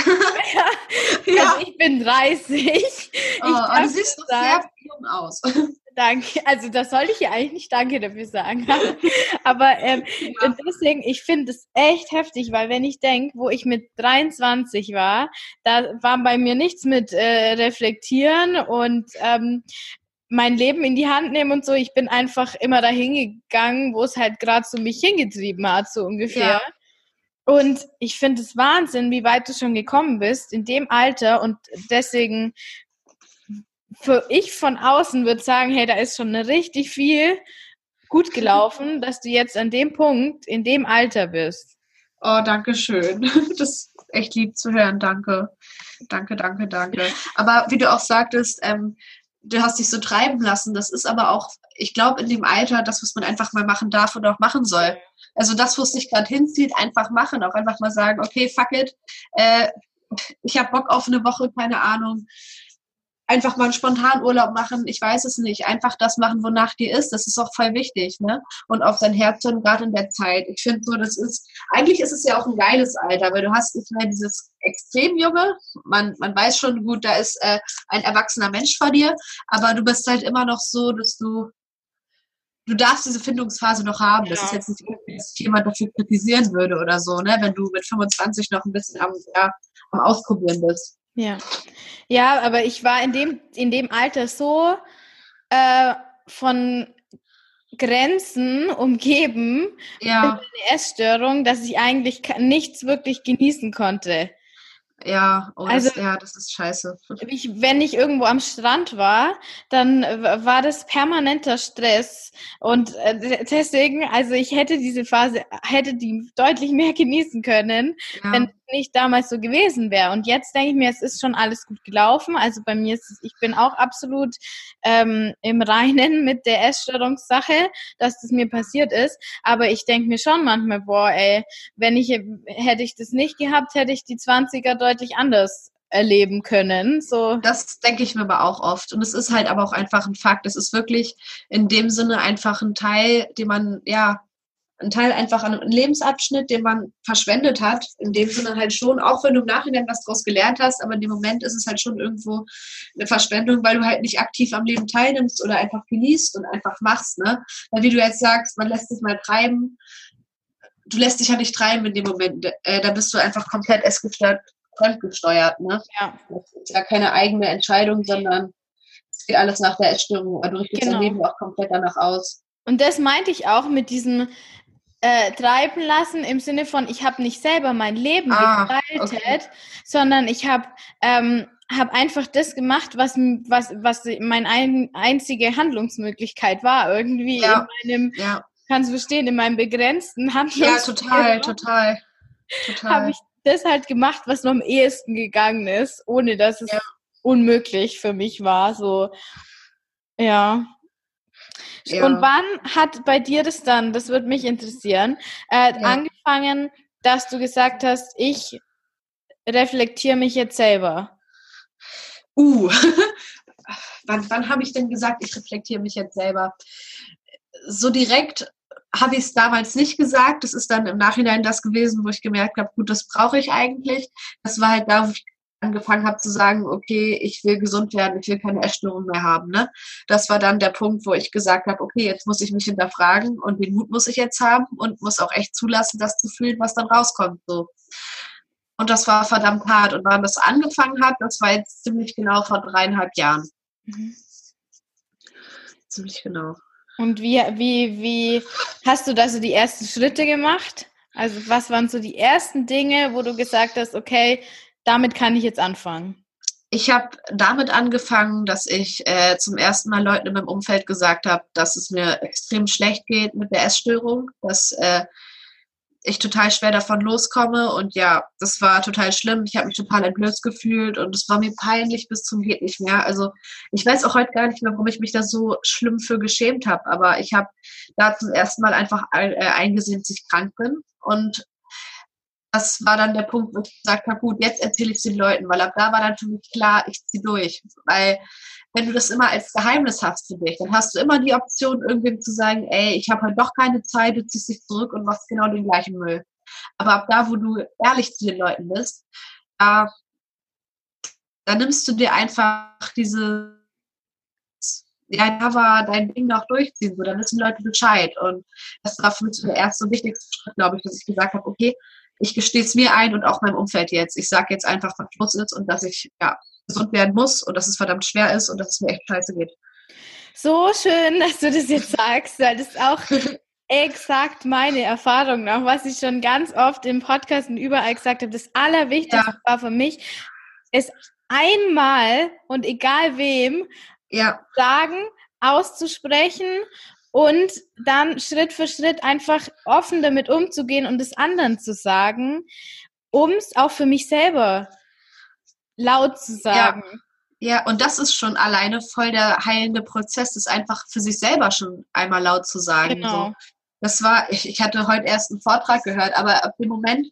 ja, ja. Also ich bin 30. Oh, ich du siehst sehr jung aus. Danke. Also das sollte ich ja eigentlich nicht Danke dafür sagen. Aber ähm, ja. deswegen, ich finde es echt heftig, weil wenn ich denke, wo ich mit 23 war, da war bei mir nichts mit äh, Reflektieren und ähm, mein Leben in die Hand nehmen und so. Ich bin einfach immer dahin gegangen, wo es halt gerade so mich hingetrieben hat, so ungefähr. Ja. Und ich finde es Wahnsinn, wie weit du schon gekommen bist in dem Alter. Und deswegen für ich von außen würde sagen, hey, da ist schon richtig viel gut gelaufen, dass du jetzt an dem Punkt, in dem Alter bist. Oh, danke schön. Das ist echt lieb zu hören. Danke. Danke, danke, danke. Aber wie du auch sagtest, ähm, du hast dich so treiben lassen. Das ist aber auch, ich glaube, in dem Alter, das, was man einfach mal machen darf oder auch machen soll. Also das, wo es sich gerade hinzieht, einfach machen. Auch einfach mal sagen, okay, fuck it. Äh, ich habe Bock auf eine Woche, keine Ahnung einfach mal einen Spontanurlaub machen, ich weiß es nicht, einfach das machen, wonach dir ist, das ist auch voll wichtig, ne? Und auf sein Herz hören, gerade in der Zeit. Ich finde so, das ist, eigentlich ist es ja auch ein geiles Alter, weil du hast nicht mehr dieses extrem junge, man, man weiß schon gut, da ist äh, ein erwachsener Mensch vor dir, aber du bist halt immer noch so, dass du du darfst diese Findungsphase noch haben. Das ist jetzt nicht dass jemand dafür kritisieren würde oder so, ne? Wenn du mit 25 noch ein bisschen am, ja, am Ausprobieren bist. Ja. Ja, aber ich war in dem, in dem Alter so äh, von Grenzen umgeben ja. eine Essstörung, dass ich eigentlich nichts wirklich genießen konnte. Ja, oh, also, das, ja, das ist scheiße. Ich, wenn ich irgendwo am Strand war, dann war das permanenter Stress. Und äh, deswegen, also ich hätte diese Phase, hätte die deutlich mehr genießen können, ja. wenn nicht damals so gewesen wäre. Und jetzt denke ich mir, es ist schon alles gut gelaufen. Also bei mir ist es, ich bin auch absolut ähm, im Reinen mit der Essstörungssache, dass das mir passiert ist. Aber ich denke mir schon manchmal, boah, ey, wenn ich, hätte ich das nicht gehabt, hätte ich die 20er deutlich anders erleben können. So. Das denke ich mir aber auch oft. Und es ist halt aber auch einfach ein Fakt. Es ist wirklich in dem Sinne einfach ein Teil, den man, ja, ein Teil einfach an einem Lebensabschnitt, den man verschwendet hat. In dem Sinne halt schon, auch wenn du im Nachhinein was daraus gelernt hast, aber in dem Moment ist es halt schon irgendwo eine Verschwendung, weil du halt nicht aktiv am Leben teilnimmst oder einfach genießt und einfach machst. Ne? Weil wie du jetzt sagst, man lässt sich mal treiben. Du lässt dich ja nicht treiben in dem Moment. Äh, da bist du einfach komplett essgestört, fremdgesteuert. Ne? Ja. Das ist ja keine eigene Entscheidung, sondern es geht alles nach der Essstörung. Du richtest genau. dein Leben auch komplett danach aus. Und das meinte ich auch mit diesem, äh, treiben lassen im Sinne von, ich habe nicht selber mein Leben ah, gestaltet, okay. sondern ich habe ähm, hab einfach das gemacht, was, was, was meine ein, einzige Handlungsmöglichkeit war. Irgendwie ja. in meinem, ja. kannst du verstehen, in meinem begrenzten Handlungsmöglichkeit. Ja, total, total. total. Habe ich das halt gemacht, was noch am ehesten gegangen ist, ohne dass es ja. unmöglich für mich war. So, ja. Ja. Und wann hat bei dir das dann, das würde mich interessieren, äh, ja. angefangen, dass du gesagt hast, ich reflektiere mich jetzt selber? Uh, wann, wann habe ich denn gesagt, ich reflektiere mich jetzt selber? So direkt habe ich es damals nicht gesagt. Das ist dann im Nachhinein das gewesen, wo ich gemerkt habe, gut, das brauche ich eigentlich. Das war halt da, wo ich angefangen habe zu sagen, okay, ich will gesund werden, ich will keine Essstörung mehr haben. Ne? Das war dann der Punkt, wo ich gesagt habe, okay, jetzt muss ich mich hinterfragen und den Mut muss ich jetzt haben und muss auch echt zulassen, das zu fühlen, was dann rauskommt. So. Und das war verdammt hart. Und wann das angefangen hat, das war jetzt ziemlich genau vor dreieinhalb Jahren. Mhm. Ziemlich genau. Und wie, wie, wie hast du da so die ersten Schritte gemacht? Also was waren so die ersten Dinge, wo du gesagt hast, okay, damit kann ich jetzt anfangen? Ich habe damit angefangen, dass ich äh, zum ersten Mal Leuten in meinem Umfeld gesagt habe, dass es mir extrem schlecht geht mit der Essstörung, dass äh, ich total schwer davon loskomme und ja, das war total schlimm. Ich habe mich total entblößt gefühlt und es war mir peinlich bis zum geht nicht mehr. Also ich weiß auch heute gar nicht mehr, warum ich mich da so schlimm für geschämt habe, aber ich habe da zum ersten Mal einfach äh, eingesehen, dass ich krank bin und das war dann der Punkt, wo ich gesagt habe, gut, jetzt erzähle ich es den Leuten, weil ab da war dann für mich klar, ich ziehe durch. Weil wenn du das immer als Geheimnis hast für dich, dann hast du immer die Option, irgendwem zu sagen, ey, ich habe halt doch keine Zeit, du ziehst dich zurück und machst genau den gleichen Müll. Aber ab da, wo du ehrlich zu den Leuten bist, da, da nimmst du dir einfach diese ja, da war dein Ding noch durchziehen, so, dann wissen Leute Bescheid. Und das war für mich der erste und wichtigste Schritt, glaube ich, dass ich gesagt habe, okay, ich gestehe es mir ein und auch meinem Umfeld jetzt. Ich sage jetzt einfach, was Schluss ist und dass ich ja, gesund werden muss und dass es verdammt schwer ist und dass es mir echt scheiße geht. So schön, dass du das jetzt sagst, weil das ist auch exakt meine Erfahrung noch, was ich schon ganz oft im Podcast und überall gesagt habe. Das Allerwichtigste ja. war für mich, es einmal und egal wem ja. sagen, auszusprechen und dann Schritt für Schritt einfach offen damit umzugehen und es anderen zu sagen, um es auch für mich selber laut zu sagen. Ja. ja, und das ist schon alleine voll der heilende Prozess, das einfach für sich selber schon einmal laut zu sagen. Genau. So. Das war, ich, ich hatte heute erst einen Vortrag gehört, aber ab dem Moment,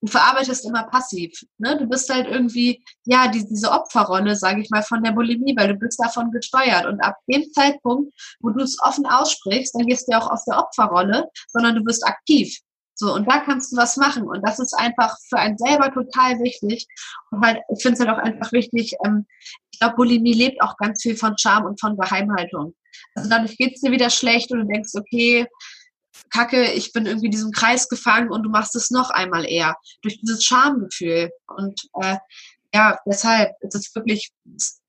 du verarbeitest immer passiv. Ne? Du bist halt irgendwie, ja, die, diese Opferrolle, sage ich mal, von der Bulimie, weil du bist davon gesteuert. Und ab dem Zeitpunkt, wo du es offen aussprichst, dann gehst du auch aus der Opferrolle, sondern du bist aktiv. So, und da kannst du was machen. Und das ist einfach für einen selber total wichtig. Und halt, ich finde es halt auch einfach wichtig, ähm, ich glaube, Bulimie lebt auch ganz viel von Charme und von Geheimhaltung. Also dadurch geht es dir wieder schlecht und du denkst, okay, Kacke, ich bin irgendwie in diesem Kreis gefangen und du machst es noch einmal eher. Durch dieses Schamgefühl. Und äh, ja, deshalb ist es wirklich,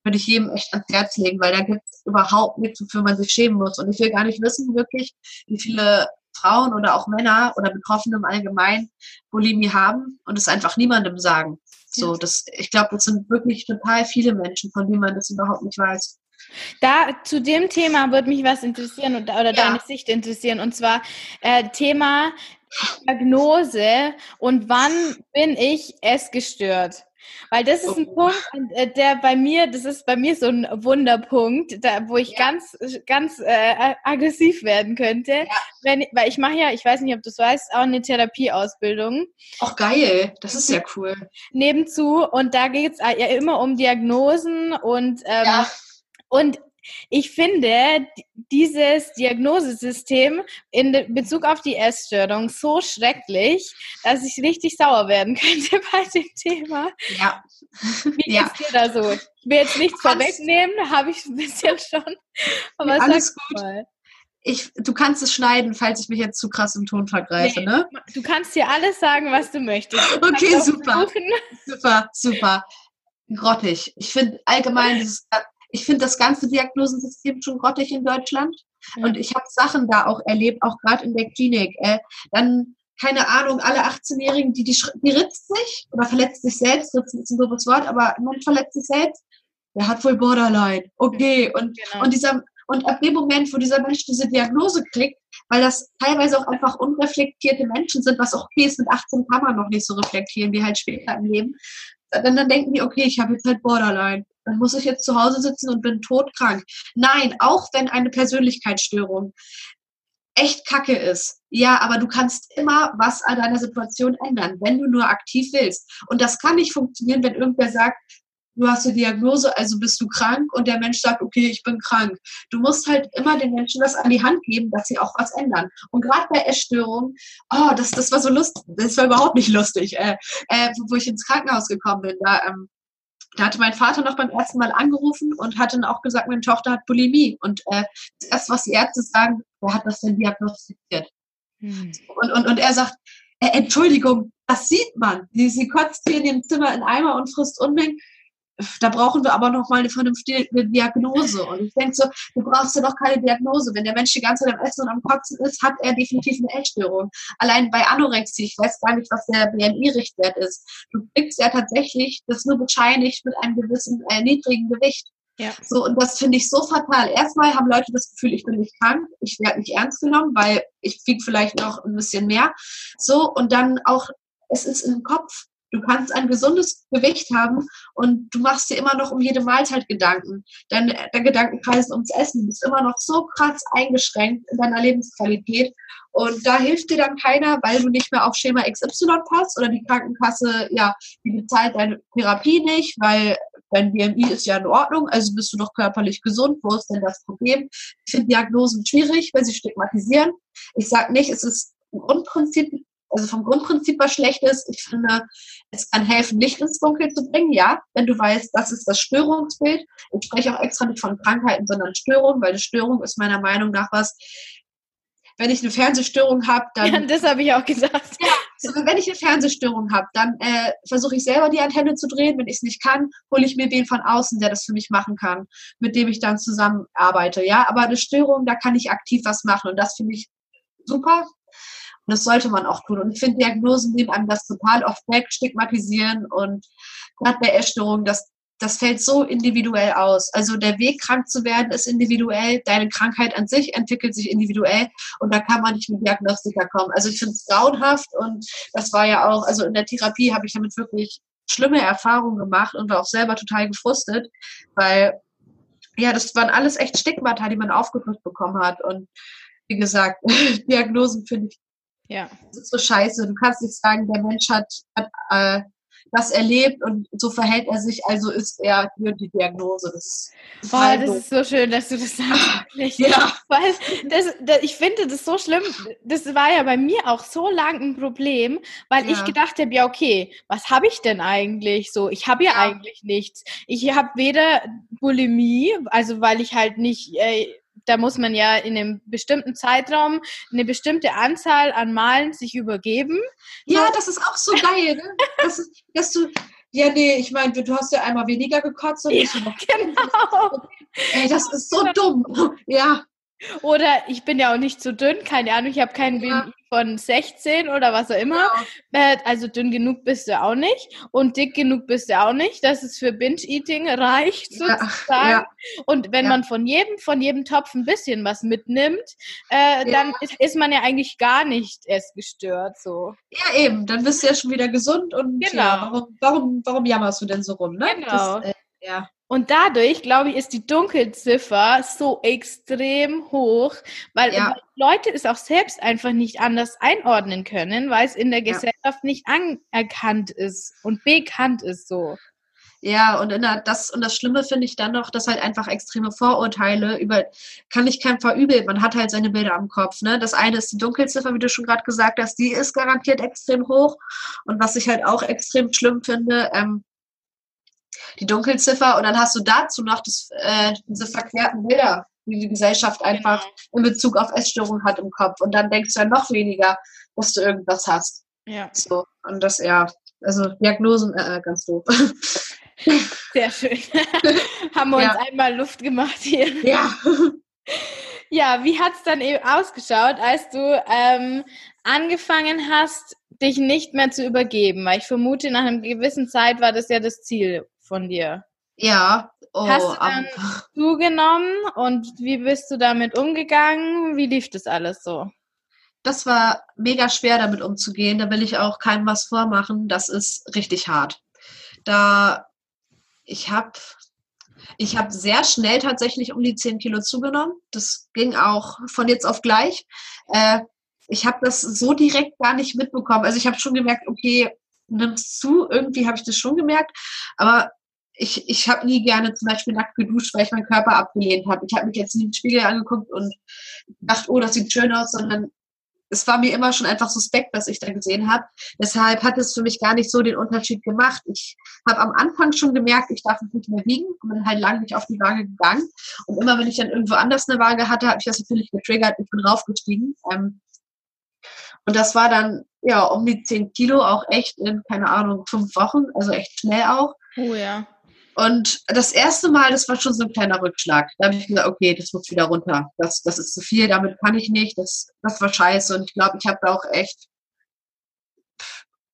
würde ich jedem echt ans Herz legen, weil da gibt es überhaupt nichts, wofür man sich schämen muss. Und ich will gar nicht wissen, wirklich, wie viele Frauen oder auch Männer oder Betroffene im Allgemeinen Bulimie haben und es einfach niemandem sagen. So, das, ich glaube, das sind wirklich total viele Menschen, von denen man das überhaupt nicht weiß. Da zu dem Thema würde mich was interessieren oder, oder ja. deine Sicht interessieren. Und zwar äh, Thema Diagnose und wann bin ich essgestört? Weil das ist ein oh. Punkt, äh, der bei mir, das ist bei mir so ein Wunderpunkt, da, wo ich ja. ganz, ganz äh, aggressiv werden könnte. Ja. Wenn, weil ich mache ja, ich weiß nicht, ob du es weißt, auch eine Therapieausbildung. Auch geil, das ist ja cool. Nebenzu und da geht es ja immer um Diagnosen und ähm, ja. Und ich finde dieses Diagnosesystem in Bezug auf die Essstörung so schrecklich, dass ich richtig sauer werden könnte bei dem Thema. Ja. Wie ja. geht's dir da so? Ich will jetzt nichts vorwegnehmen, habe ich ein bisschen schon. Aber ja, alles gut. Mal. Ich, du kannst es schneiden, falls ich mich jetzt zu krass im Ton vergreife, nee, ne? Du kannst dir alles sagen, was du möchtest. Du okay, super. Super, super. Grottig. Ich finde allgemein dieses ich finde das ganze Diagnosensystem schon grottig in Deutschland. Ja. Und ich habe Sachen da auch erlebt, auch gerade in der Klinik. Äh, dann, keine Ahnung, alle 18-Jährigen, die, die, die ritzt sich oder verletzt sich selbst, ritzen ist ein doofes Wort, aber man verletzt sich selbst, der hat wohl Borderline. Okay. Und, genau. und dieser, und ab dem Moment, wo dieser Mensch diese Diagnose kriegt, weil das teilweise auch einfach unreflektierte Menschen sind, was auch okay ist, mit 18 kann man noch nicht so reflektieren, wie halt später im Leben, dann, dann denken die, okay, ich habe jetzt halt Borderline dann muss ich jetzt zu Hause sitzen und bin todkrank. Nein, auch wenn eine Persönlichkeitsstörung echt kacke ist. Ja, aber du kannst immer was an deiner Situation ändern, wenn du nur aktiv willst. Und das kann nicht funktionieren, wenn irgendwer sagt, du hast eine Diagnose, also bist du krank und der Mensch sagt, okay, ich bin krank. Du musst halt immer den Menschen das an die Hand geben, dass sie auch was ändern. Und gerade bei Essstörungen, oh, das, das war so lustig, das war überhaupt nicht lustig, äh, äh, wo ich ins Krankenhaus gekommen bin. Da, ähm, da hatte mein Vater noch beim ersten Mal angerufen und hat dann auch gesagt, meine Tochter hat Bulimie. Und äh, das erste, was die Ärzte sagen, wer hat das denn diagnostiziert? Hm. Und, und, und er sagt, äh, Entschuldigung, das sieht man. Sie, sie kotzt hier in dem Zimmer in Eimer und frisst Unmengen da brauchen wir aber noch mal eine vernünftige Diagnose. Und ich denke so, du brauchst ja doch keine Diagnose. Wenn der Mensch die ganze Zeit am Essen und am Kotzen ist, hat er definitiv eine Essstörung. Allein bei Anorexie, ich weiß gar nicht, was der BMI-Richtwert ist. Du kriegst ja tatsächlich das nur bescheinigt mit einem gewissen äh, niedrigen Gewicht. Ja. So, und das finde ich so fatal. Erstmal haben Leute das Gefühl, ich bin nicht krank, ich werde nicht ernst genommen, weil ich wiege vielleicht noch ein bisschen mehr. So, und dann auch, es ist im Kopf. Du kannst ein gesundes Gewicht haben und du machst dir immer noch um jede Mahlzeit Gedanken. Dein, dein Gedankenkreis ums Essen ist immer noch so krass eingeschränkt in deiner Lebensqualität. Und da hilft dir dann keiner, weil du nicht mehr auf Schema XY passt oder die Krankenkasse, ja, die bezahlt deine Therapie nicht, weil dein BMI ist ja in Ordnung, also bist du doch körperlich gesund. Wo ist denn das Problem? Ich finde Diagnosen schwierig, weil sie stigmatisieren. Ich sage nicht, es ist ein Grundprinzip also vom Grundprinzip was schlecht ist. Ich finde, es kann helfen, Licht ins Dunkel zu bringen, ja, wenn du weißt, das ist das Störungsbild. Ich spreche auch extra nicht von Krankheiten, sondern Störung, weil eine Störung ist meiner Meinung nach was, wenn ich eine Fernsehstörung habe, dann. Ja, das habe ich auch gesagt. Ja, so, wenn ich eine Fernsehstörung habe, dann äh, versuche ich selber die Antenne zu drehen. Wenn ich es nicht kann, hole ich mir wen von außen, der das für mich machen kann, mit dem ich dann zusammenarbeite. Ja, aber eine Störung, da kann ich aktiv was machen und das finde ich super. Und das sollte man auch tun. Und ich finde, Diagnosen nehmen einem das total oft weg, stigmatisieren und gerade bei Essstörungen, das, das fällt so individuell aus. Also der Weg, krank zu werden, ist individuell. Deine Krankheit an sich entwickelt sich individuell und da kann man nicht mit Diagnostika kommen. Also ich finde es grauenhaft und das war ja auch, also in der Therapie habe ich damit wirklich schlimme Erfahrungen gemacht und war auch selber total gefrustet, weil ja, das waren alles echt Stigmata, die man aufgedrückt bekommen hat. Und wie gesagt, Diagnosen finde ich ja. Das ist so scheiße. Du kannst nicht sagen, der Mensch hat, hat äh, das erlebt und so verhält er sich, also ist er für die Diagnose. Das ist, Boah, das ist so schön, dass du das sagst. ja. Weil das, das, ich finde das so schlimm. Das war ja bei mir auch so lang ein Problem, weil ja. ich gedacht habe, ja, okay, was habe ich denn eigentlich so? Ich habe ja, ja, eigentlich nichts. Ich habe weder Bulimie, also weil ich halt nicht äh, da muss man ja in einem bestimmten Zeitraum eine bestimmte Anzahl an Malen sich übergeben. Ja, so. das ist auch so geil, ne? das ist, dass du, ja, nee, ich meine, du hast ja einmal weniger gekotzt und ja, ich noch. Genau. Ey, das ist so dumm. Ja. Oder ich bin ja auch nicht so dünn, keine Ahnung, ich habe keinen ja. BMI von 16 oder was auch immer. Ja. Äh, also dünn genug bist du auch nicht und dick genug bist du auch nicht, dass es für Binge-Eating reicht sozusagen. Ja. Und wenn man von jedem, von jedem Topf ein bisschen was mitnimmt, äh, dann ist, ist, man ja eigentlich gar nicht erst gestört. So. Ja, eben, dann bist du ja schon wieder gesund und genau. warum, warum, warum jammerst du denn so rum? Ne? Genau. Das, äh, ja. Und dadurch, glaube ich, ist die Dunkelziffer so extrem hoch, weil ja. Leute es auch selbst einfach nicht anders einordnen können, weil es in der Gesellschaft nicht anerkannt ist und bekannt ist so. Ja, und in der, das, und das Schlimme finde ich dann noch, dass halt einfach extreme Vorurteile über, kann ich keinem verübeln, man hat halt seine Bilder am Kopf, ne? Das eine ist die Dunkelziffer, wie du schon gerade gesagt hast, die ist garantiert extrem hoch. Und was ich halt auch extrem schlimm finde, ähm, die Dunkelziffer und dann hast du dazu noch das, äh, diese verkehrten Bilder, die die Gesellschaft einfach in Bezug auf Essstörungen hat im Kopf und dann denkst du ja noch weniger, dass du irgendwas hast. Ja. So, und das, ja, also Diagnosen, äh, äh ganz doof. Sehr schön. Haben wir ja. uns einmal Luft gemacht hier. Ja. Ja, wie hat es dann eben ausgeschaut, als du ähm, angefangen hast, dich nicht mehr zu übergeben? Weil ich vermute, nach einer gewissen Zeit war das ja das Ziel von dir. Ja. Oh, Hast du dann um, zugenommen und wie bist du damit umgegangen? Wie lief das alles so? Das war mega schwer, damit umzugehen. Da will ich auch keinem was vormachen. Das ist richtig hart. Da ich habe Ich habe sehr schnell tatsächlich um die 10 Kilo zugenommen. Das ging auch von jetzt auf gleich. Äh, ich habe das so direkt gar nicht mitbekommen. Also ich habe schon gemerkt, okay, nimmst zu. Irgendwie habe ich das schon gemerkt. Aber ich, ich habe nie gerne zum Beispiel nackt geduscht, weil ich meinen Körper abgelehnt habe. Ich habe mich jetzt nie in den Spiegel angeguckt und gedacht, oh, das sieht schön aus, sondern es war mir immer schon einfach suspekt, was ich da gesehen habe. Deshalb hat es für mich gar nicht so den Unterschied gemacht. Ich habe am Anfang schon gemerkt, ich darf mich nicht mehr wiegen und bin halt lange nicht auf die Waage gegangen. Und immer wenn ich dann irgendwo anders eine Waage hatte, habe ich das natürlich getriggert. Ich bin raufgestiegen. Ähm, und das war dann ja um die 10 Kilo auch echt in, keine Ahnung, fünf Wochen, also echt schnell auch. Oh ja. Und das erste Mal, das war schon so ein kleiner Rückschlag. Da habe ich gesagt, okay, das muss wieder runter. Das, das ist zu viel, damit kann ich nicht. Das, das war scheiße. Und ich glaube, ich habe da auch echt,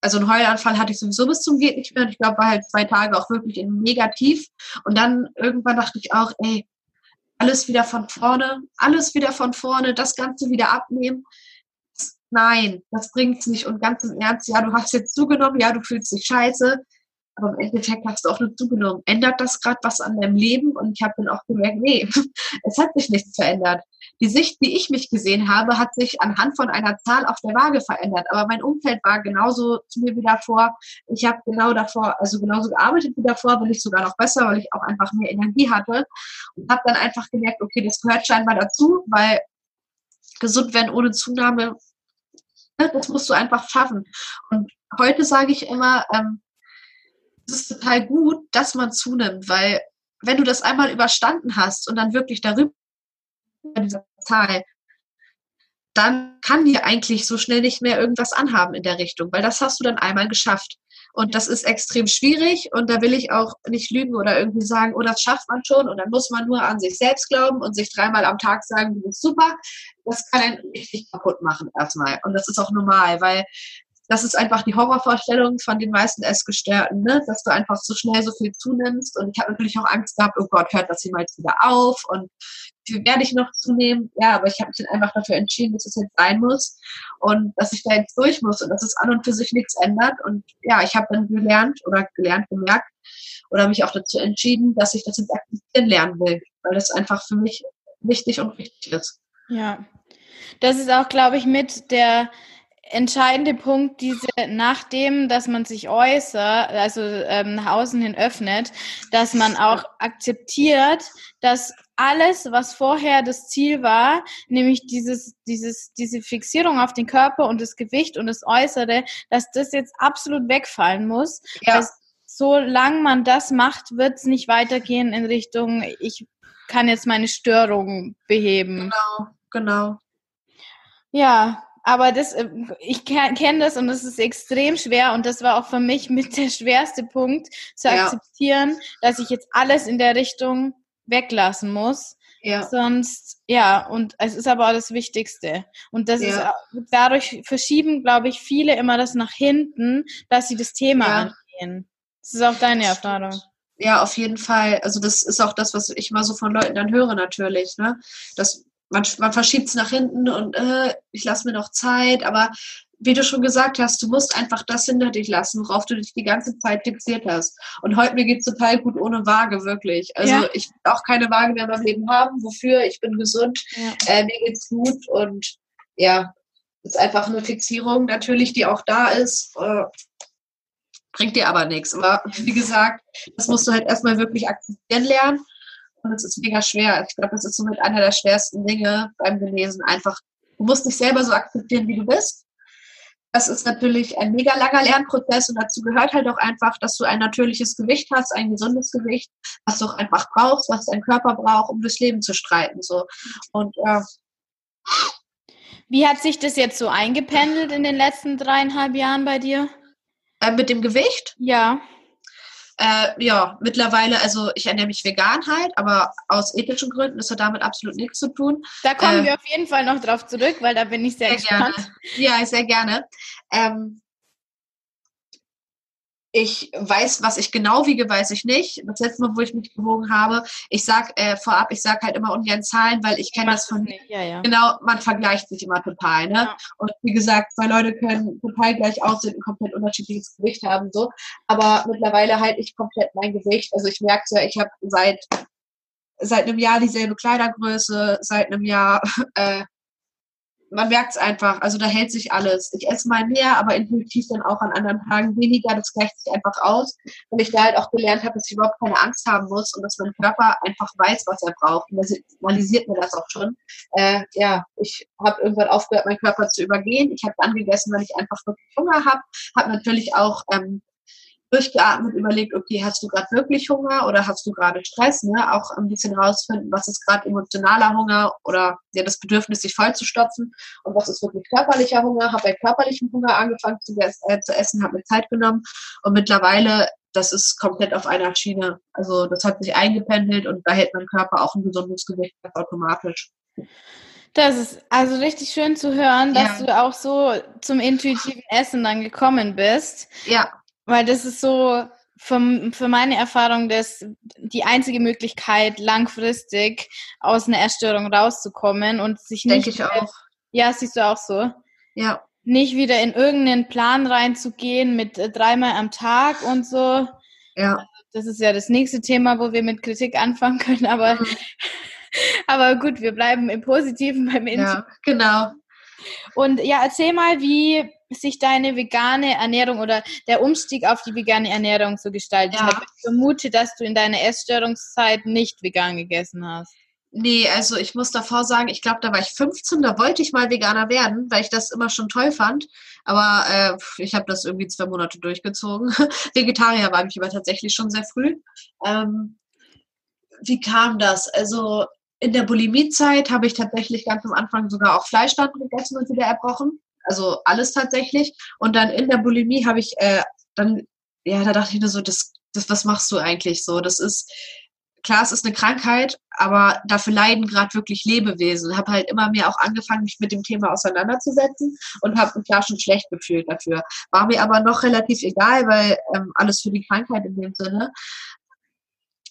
also einen Heulanfall hatte ich sowieso bis zum geht nicht mehr. Und ich glaube, war halt zwei Tage auch wirklich in negativ. Und dann irgendwann dachte ich auch, ey, alles wieder von vorne, alles wieder von vorne, das Ganze wieder abnehmen. Nein, das bringt's nicht. Und ganz im Ernst, ja, du hast jetzt zugenommen, ja, du fühlst dich scheiße aber im Endeffekt hast du auch nur zugenommen. Ändert das gerade was an deinem Leben? Und ich habe dann auch gemerkt, nee, es hat sich nichts verändert. Die Sicht, wie ich mich gesehen habe, hat sich anhand von einer Zahl auf der Waage verändert. Aber mein Umfeld war genauso zu mir wie davor. Ich habe genau davor, also genauso gearbeitet wie davor, will ich sogar noch besser, weil ich auch einfach mehr Energie hatte. Und habe dann einfach gemerkt, okay, das gehört scheinbar dazu, weil gesund werden ohne Zunahme, ne, das musst du einfach schaffen. Und heute sage ich immer, ähm, es ist total gut, dass man zunimmt, weil wenn du das einmal überstanden hast und dann wirklich darüber dieser Zahl, dann kann dir eigentlich so schnell nicht mehr irgendwas anhaben in der Richtung, weil das hast du dann einmal geschafft. Und das ist extrem schwierig und da will ich auch nicht lügen oder irgendwie sagen, oh, das schafft man schon und dann muss man nur an sich selbst glauben und sich dreimal am Tag sagen, du bist super. Das kann einen richtig kaputt machen erstmal. Und das ist auch normal, weil das ist einfach die Horrorvorstellung von den meisten Essgestörten, ne? dass du einfach so schnell so viel zunimmst. Und ich habe natürlich auch Angst gehabt, oh Gott, hört das jemals wieder auf? Und wie werde ich noch zunehmen? Ja, aber ich habe mich dann einfach dafür entschieden, dass es jetzt sein muss und dass ich da jetzt durch muss und dass es an und für sich nichts ändert. Und ja, ich habe dann gelernt oder gelernt, gemerkt oder mich auch dazu entschieden, dass ich das jetzt akzeptieren lernen will, weil das einfach für mich wichtig und wichtig ist. Ja, das ist auch, glaube ich, mit der entscheidende Punkt, diese, nachdem, dass man sich äußert, also ähm, nach außen hin öffnet, dass man auch akzeptiert, dass alles, was vorher das Ziel war, nämlich dieses, dieses, diese Fixierung auf den Körper und das Gewicht und das Äußere, dass das jetzt absolut wegfallen muss. Ja. Dass, solange man das macht, wird es nicht weitergehen in Richtung, ich kann jetzt meine Störung beheben. Genau, genau. Ja, aber das, äh, ich kenne das und das ist extrem schwer und das war auch für mich mit der schwerste Punkt zu ja. akzeptieren, dass ich jetzt alles in der Richtung weglassen muss. Ja. Sonst, ja, und es ist aber auch das Wichtigste. Und das ja. ist, dadurch verschieben, glaube ich, viele immer das nach hinten, dass sie das Thema ja. angehen. Das ist auch deine Erfahrung. Ja, auf jeden Fall. Also das ist auch das, was ich mal so von Leuten dann höre natürlich, ne? Dass man, man verschiebt es nach hinten und äh, ich lasse mir noch Zeit, aber wie du schon gesagt hast, du musst einfach das hinter dich lassen, worauf du dich die ganze Zeit fixiert hast. Und heute mir geht es total gut ohne Waage, wirklich. Also ja. ich will auch keine Waage mehr in meinem Leben haben. Wofür? Ich bin gesund, ja. äh, mir geht's gut und ja, ist einfach eine Fixierung natürlich, die auch da ist. Äh, bringt dir aber nichts. Aber wie gesagt, das musst du halt erstmal wirklich akzeptieren lernen und es ist mega schwer. Ich glaube, das ist somit einer der schwersten Dinge beim Gelesen. Einfach, du musst dich selber so akzeptieren, wie du bist. Das ist natürlich ein mega langer Lernprozess und dazu gehört halt auch einfach, dass du ein natürliches Gewicht hast, ein gesundes Gewicht, was du auch einfach brauchst, was dein Körper braucht, um durchs Leben zu streiten. So. Und äh, wie hat sich das jetzt so eingependelt in den letzten dreieinhalb Jahren bei dir? Äh, mit dem Gewicht? Ja. Äh, ja, mittlerweile, also ich ernähre mich vegan halt, aber aus ethischen Gründen ist ja damit absolut nichts zu tun. Da kommen äh, wir auf jeden Fall noch drauf zurück, weil da bin ich sehr, sehr gespannt. Gerne. Ja, sehr gerne. Ähm, ich weiß, was ich genau wiege, weiß ich nicht. Das letzte Mal, wo ich mich gewogen habe, ich sag äh, vorab, ich sag halt immer ungern Zahlen, weil ich kenne das von ja, ja. genau, man vergleicht sich immer total, ne? Ja. Und wie gesagt, zwei Leute können total gleich aussehen und komplett unterschiedliches Gewicht haben, so. Aber mittlerweile halte ich komplett mein Gewicht. Also ich merke ja, ich habe seit seit einem Jahr dieselbe Kleidergröße, seit einem Jahr äh, man merkt es einfach, also da hält sich alles. Ich esse mal mehr, aber intuitiv dann auch an anderen Tagen weniger. Das gleicht sich einfach aus. Und ich da halt auch gelernt habe, dass ich überhaupt keine Angst haben muss und dass mein Körper einfach weiß, was er braucht. Und er signalisiert mir das auch schon. Äh, ja, ich habe irgendwann aufgehört, meinen Körper zu übergehen. Ich habe dann gegessen, weil ich einfach wirklich Hunger habe. Habe natürlich auch ähm, durchgeatmet, überlegt, okay, hast du gerade wirklich Hunger oder hast du gerade Stress? Ne? Auch ein bisschen rausfinden, was ist gerade emotionaler Hunger oder ja, das Bedürfnis, sich vollzustopfen und was ist wirklich körperlicher Hunger. Habe bei körperlichem Hunger angefangen zu, äh, zu essen, habe mir Zeit genommen und mittlerweile, das ist komplett auf einer Schiene. Also das hat sich eingependelt und da hält mein Körper auch ein gesundes Gewicht automatisch. Das ist also richtig schön zu hören, dass ja. du auch so zum intuitiven Essen dann gekommen bist. Ja. Weil das ist so für meine Erfahrung das, die einzige Möglichkeit, langfristig aus einer Essstörung rauszukommen und sich nicht. Denke ich auch. Ja, siehst du auch so. Ja. Nicht wieder in irgendeinen Plan reinzugehen mit äh, dreimal am Tag und so. Ja. Also, das ist ja das nächste Thema, wo wir mit Kritik anfangen können, aber, mhm. aber gut, wir bleiben im Positiven beim Interview. Ja, genau. Und ja, erzähl mal, wie sich deine vegane Ernährung oder der Umstieg auf die vegane Ernährung so gestaltet ja. hat. Ich vermute, dass du in deiner Essstörungszeit nicht vegan gegessen hast. Nee, also ich muss davor sagen, ich glaube, da war ich 15, da wollte ich mal Veganer werden, weil ich das immer schon toll fand. Aber äh, ich habe das irgendwie zwei Monate durchgezogen. Vegetarier war ich aber tatsächlich schon sehr früh. Ähm, wie kam das? Also in der Bulimiezeit habe ich tatsächlich ganz am Anfang sogar auch Fleisch dann gegessen und wieder erbrochen also alles tatsächlich. Und dann in der Bulimie habe ich äh, dann, ja, da dachte ich nur so, das, das, was machst du eigentlich so? Das ist, klar, es ist eine Krankheit, aber dafür leiden gerade wirklich Lebewesen. Habe halt immer mehr auch angefangen, mich mit dem Thema auseinanderzusetzen und habe mich klar schon schlecht gefühlt dafür. War mir aber noch relativ egal, weil ähm, alles für die Krankheit in dem Sinne.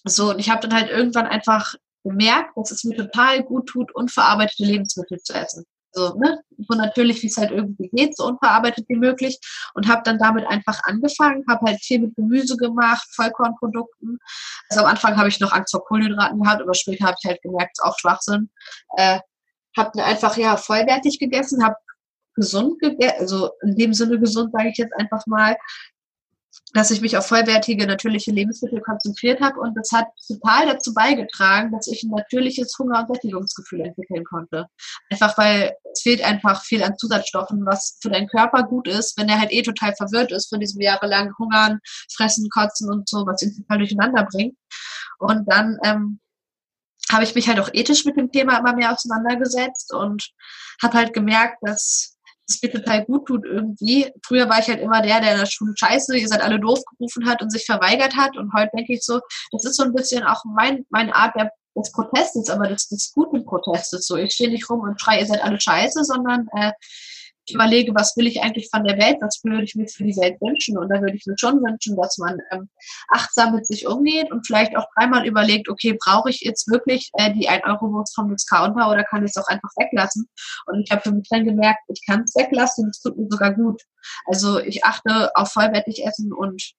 So, und ich habe dann halt irgendwann einfach gemerkt, dass es mir total gut tut, unverarbeitete Lebensmittel zu essen so, ne, so natürlich, wie es halt irgendwie geht, so unverarbeitet wie möglich und habe dann damit einfach angefangen, habe halt viel mit Gemüse gemacht, Vollkornprodukten. Also am Anfang habe ich noch Angst vor Kohlenhydraten gehabt, aber später habe ich halt gemerkt, es ist auch Schwachsinn. Äh, habe einfach ja vollwertig gegessen, habe gesund gegessen, also in dem Sinne gesund, sage ich jetzt einfach mal, dass ich mich auf vollwertige, natürliche Lebensmittel konzentriert habe und das hat total dazu beigetragen, dass ich ein natürliches Hunger- und Sättigungsgefühl entwickeln konnte. Einfach weil es fehlt einfach viel an Zusatzstoffen, was für deinen Körper gut ist, wenn er halt eh total verwirrt ist von diesem jahrelangen Hungern, Fressen, Kotzen und so, was ihn total durcheinander bringt. Und dann ähm, habe ich mich halt auch ethisch mit dem Thema immer mehr auseinandergesetzt und habe halt gemerkt, dass es mir total gut tut irgendwie. Früher war ich halt immer der, der in der Schule scheiße, ihr seid alle doof gerufen hat und sich verweigert hat. Und heute denke ich so, das ist so ein bisschen auch mein, meine Art der, des Protestes, aber des, des guten Protestes. So, ich stehe nicht rum und schreie, ihr seid alle scheiße, sondern äh, ich überlege, was will ich eigentlich von der Welt, was würde ich mir für die Welt wünschen. Und da würde ich mir schon wünschen, dass man ähm, achtsam mit sich umgeht und vielleicht auch dreimal überlegt, okay, brauche ich jetzt wirklich äh, die 1-Euro-Wurst vom Discounter oder kann ich es auch einfach weglassen? Und ich habe für mich dann gemerkt, ich kann es weglassen und es tut mir sogar gut. Also ich achte auf vollwertig Essen und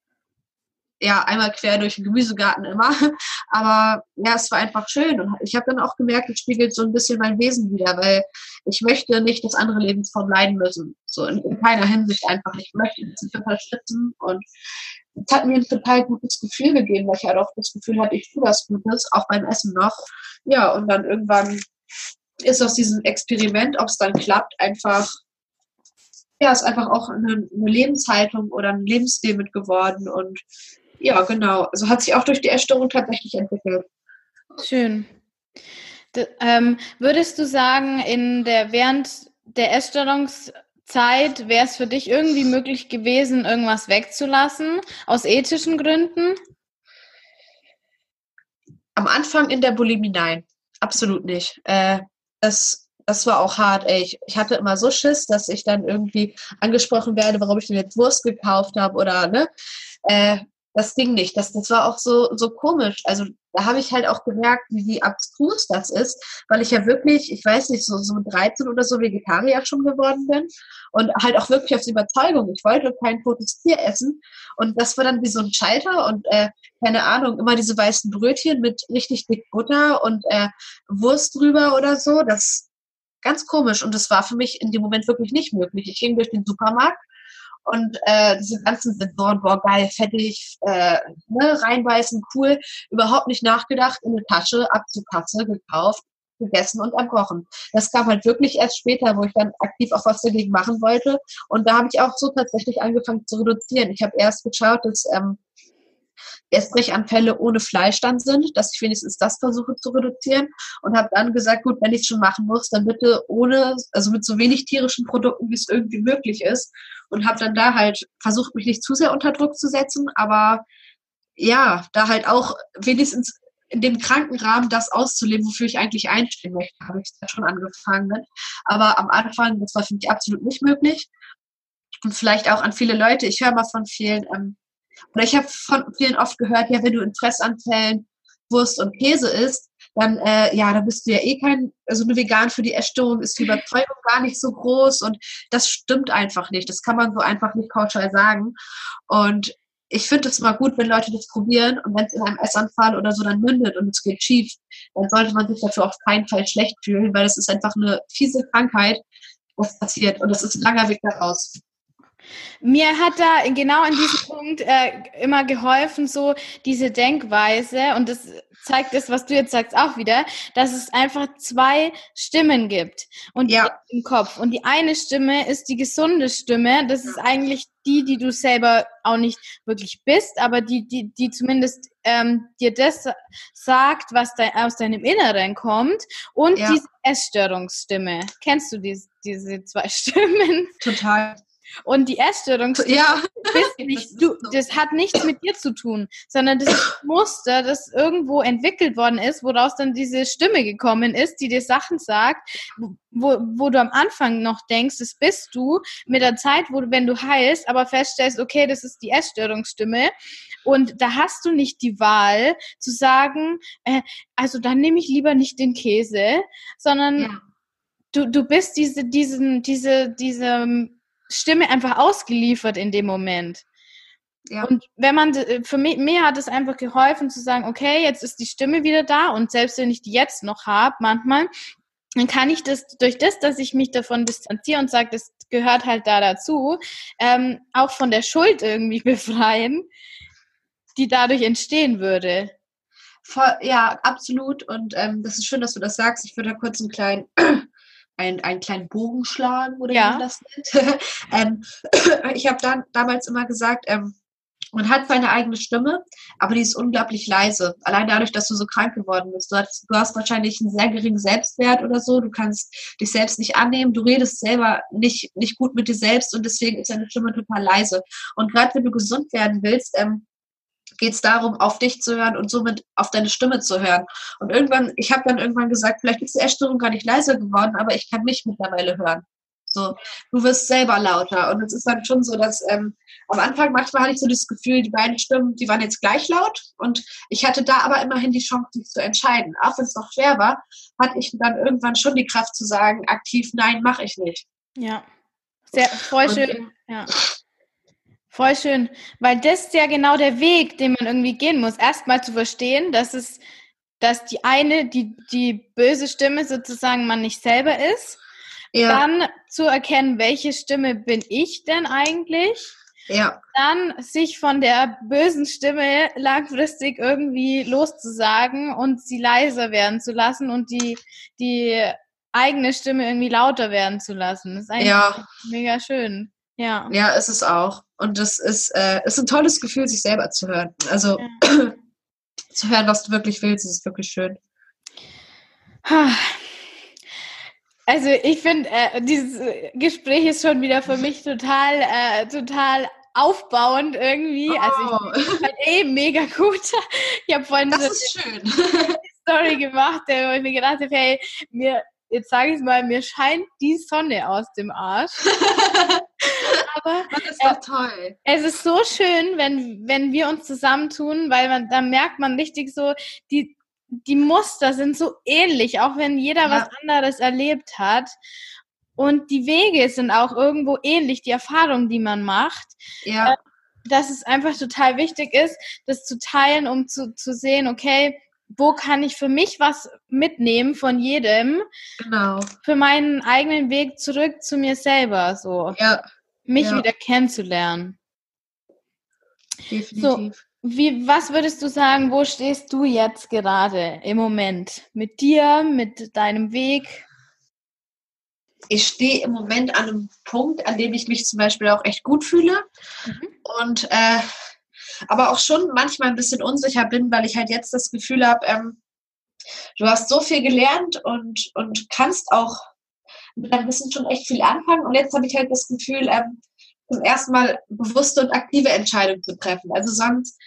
ja, einmal quer durch den Gemüsegarten immer. Aber ja, es war einfach schön. Und ich habe dann auch gemerkt, es spiegelt so ein bisschen mein Wesen wieder, weil ich möchte nicht, dass andere Lebensformen leiden müssen. So in, in keiner Hinsicht einfach. Ich möchte sie unterstützen und es hat mir ein total gutes Gefühl gegeben, weil ich halt auch das Gefühl hatte, ich tue was Gutes, auch beim Essen noch. Ja, und dann irgendwann ist aus diesem Experiment, ob es dann klappt, einfach ja, ist einfach auch eine, eine Lebenshaltung oder ein Lebensstil mit geworden und ja, genau. Also hat sich auch durch die Essstörung tatsächlich entwickelt. Schön. D ähm, würdest du sagen, in der während der Essstörungszeit wäre es für dich irgendwie möglich gewesen, irgendwas wegzulassen aus ethischen Gründen? Am Anfang in der Bulimie nein, absolut nicht. Äh, das, das war auch hart. Ey. Ich, ich hatte immer so Schiss, dass ich dann irgendwie angesprochen werde, warum ich denn jetzt Wurst gekauft habe oder ne äh, das ging nicht. Das, das war auch so, so komisch. Also da habe ich halt auch gemerkt, wie, wie abstrus das ist, weil ich ja wirklich, ich weiß nicht, so, so 13 oder so Vegetarier schon geworden bin und halt auch wirklich aus Überzeugung. Ich wollte kein totes Tier essen und das war dann wie so ein Schalter und äh, keine Ahnung, immer diese weißen Brötchen mit richtig dick Butter und äh, Wurst drüber oder so. Das ganz komisch und das war für mich in dem Moment wirklich nicht möglich. Ich ging durch den Supermarkt und äh, diese ganzen Sensoren, boah, geil, fettig, äh, ne, reinbeißen, cool, überhaupt nicht nachgedacht, in eine Tasche, ab zur Kasse, gekauft, gegessen und am Kochen. Das kam halt wirklich erst später, wo ich dann aktiv auch was dagegen machen wollte. Und da habe ich auch so tatsächlich angefangen zu reduzieren. Ich habe erst geschaut, dass ähm, Essbrechanfälle ohne Fleisch dann sind, dass ich wenigstens das versuche zu reduzieren und habe dann gesagt, gut, wenn ich es schon machen muss, dann bitte ohne, also mit so wenig tierischen Produkten, wie es irgendwie möglich ist und habe dann da halt versucht, mich nicht zu sehr unter Druck zu setzen, aber ja, da halt auch wenigstens in dem kranken Rahmen das auszuleben, wofür ich eigentlich einstehen möchte, habe ich da schon angefangen. Mit. Aber am Anfang, das war für mich absolut nicht möglich. Und vielleicht auch an viele Leute, ich höre mal von vielen, ähm, oder ich habe von vielen oft gehört, ja, wenn du in Fressanfällen Wurst und Käse isst, dann, äh, ja, da bist du ja eh kein, also eine Vegan für die Essstörung ist die Überzeugung gar nicht so groß und das stimmt einfach nicht. Das kann man so einfach nicht pauschal sagen. Und ich finde es mal gut, wenn Leute das probieren und wenn es in einem Essanfall oder so dann mündet und es geht schief, dann sollte man sich dafür auf keinen Fall schlecht fühlen, weil es ist einfach eine fiese Krankheit, was passiert und das ist ein langer Weg daraus. Mir hat da genau in diesem Punkt äh, immer geholfen, so diese Denkweise, und das zeigt das, was du jetzt sagst, auch wieder, dass es einfach zwei Stimmen gibt und ja. im Kopf. Und die eine Stimme ist die gesunde Stimme. Das ist eigentlich die, die du selber auch nicht wirklich bist, aber die, die, die zumindest ähm, dir das sagt, was de aus deinem Inneren kommt. Und ja. diese Essstörungsstimme. Kennst du diese, diese zwei Stimmen? Total. Und die Essstörung ja. nicht, du, das hat nichts mit dir zu tun, sondern das ist ein Muster, das irgendwo entwickelt worden ist, woraus dann diese Stimme gekommen ist, die dir Sachen sagt, wo, wo du am Anfang noch denkst, das bist du, mit der Zeit, wo du, wenn du heilst, aber feststellst, okay, das ist die Essstörungsstimme. Und da hast du nicht die Wahl zu sagen, äh, also dann nehme ich lieber nicht den Käse, sondern ja. du, du bist diese, diesen, diese, diese Stimme einfach ausgeliefert in dem Moment. Ja. Und wenn man, für mich, mir hat es einfach geholfen zu sagen, okay, jetzt ist die Stimme wieder da und selbst wenn ich die jetzt noch habe, manchmal, dann kann ich das durch das, dass ich mich davon distanziere und sage, das gehört halt da dazu, ähm, auch von der Schuld irgendwie befreien, die dadurch entstehen würde. Voll, ja, absolut. Und ähm, das ist schön, dass du das sagst. Ich würde da kurz einen kleinen einen, einen kleinen Bogen schlagen oder ja. wie man das nennt. ähm, ich habe dann damals immer gesagt, ähm, man hat seine eigene Stimme, aber die ist unglaublich leise. Allein dadurch, dass du so krank geworden bist. Du hast, du hast wahrscheinlich einen sehr geringen Selbstwert oder so. Du kannst dich selbst nicht annehmen. Du redest selber nicht, nicht gut mit dir selbst und deswegen ist deine Stimme total leise. Und gerade wenn du gesund werden willst, ähm, geht es darum, auf dich zu hören und somit auf deine Stimme zu hören. Und irgendwann, ich habe dann irgendwann gesagt, vielleicht ist die Essstörung gar nicht leiser geworden, aber ich kann mich mittlerweile hören. So, du wirst selber lauter. Und es ist dann schon so, dass ähm, am Anfang manchmal hatte ich so das Gefühl, die beiden Stimmen, die waren jetzt gleich laut. Und ich hatte da aber immerhin die Chance, sich zu entscheiden. Auch wenn es noch schwer war, hatte ich dann irgendwann schon die Kraft zu sagen, aktiv, nein, mache ich nicht. Ja, sehr voll schön. ja. Voll schön, weil das ist ja genau der Weg, den man irgendwie gehen muss. Erstmal zu verstehen, dass es, dass die eine, die, die böse Stimme sozusagen man nicht selber ist. Ja. Dann zu erkennen, welche Stimme bin ich denn eigentlich? Ja. Dann sich von der bösen Stimme langfristig irgendwie loszusagen und sie leiser werden zu lassen und die, die eigene Stimme irgendwie lauter werden zu lassen. Das ist eigentlich ja. mega schön. Ja. Ja, ist es auch. Und es ist, äh, ist ein tolles Gefühl, sich selber zu hören. Also ja. zu hören, was du wirklich willst, ist wirklich schön. Also ich finde, äh, dieses Gespräch ist schon wieder für mich total, äh, total aufbauend irgendwie. Oh. Also ich finde eh mega gut. Ich habe vorhin das so eine Story gemacht, wo ich mir gedacht habe, hey, mir, jetzt sage ich es mal, mir scheint die Sonne aus dem Arsch. Aber das ist doch toll. Es ist so schön, wenn, wenn wir uns zusammentun, weil man, da merkt man richtig so, die, die Muster sind so ähnlich, auch wenn jeder ja. was anderes erlebt hat. Und die Wege sind auch irgendwo ähnlich, die Erfahrungen, die man macht. Ja. Äh, dass es einfach total wichtig ist, das zu teilen, um zu, zu sehen, okay, wo kann ich für mich was mitnehmen von jedem? Genau. Für meinen eigenen Weg zurück zu mir selber, so. Ja. Mich ja. wieder kennenzulernen. Definitiv. So, wie, was würdest du sagen, wo stehst du jetzt gerade im Moment? Mit dir, mit deinem Weg? Ich stehe im Moment an einem Punkt, an dem ich mich zum Beispiel auch echt gut fühle. Mhm. Und äh, aber auch schon manchmal ein bisschen unsicher bin, weil ich halt jetzt das Gefühl habe, ähm, du hast so viel gelernt und, und kannst auch mit deinem Wissen schon echt viel anfangen. Und jetzt habe ich halt das Gefühl, ähm, zum ersten Mal bewusste und aktive Entscheidungen zu treffen. Also sonst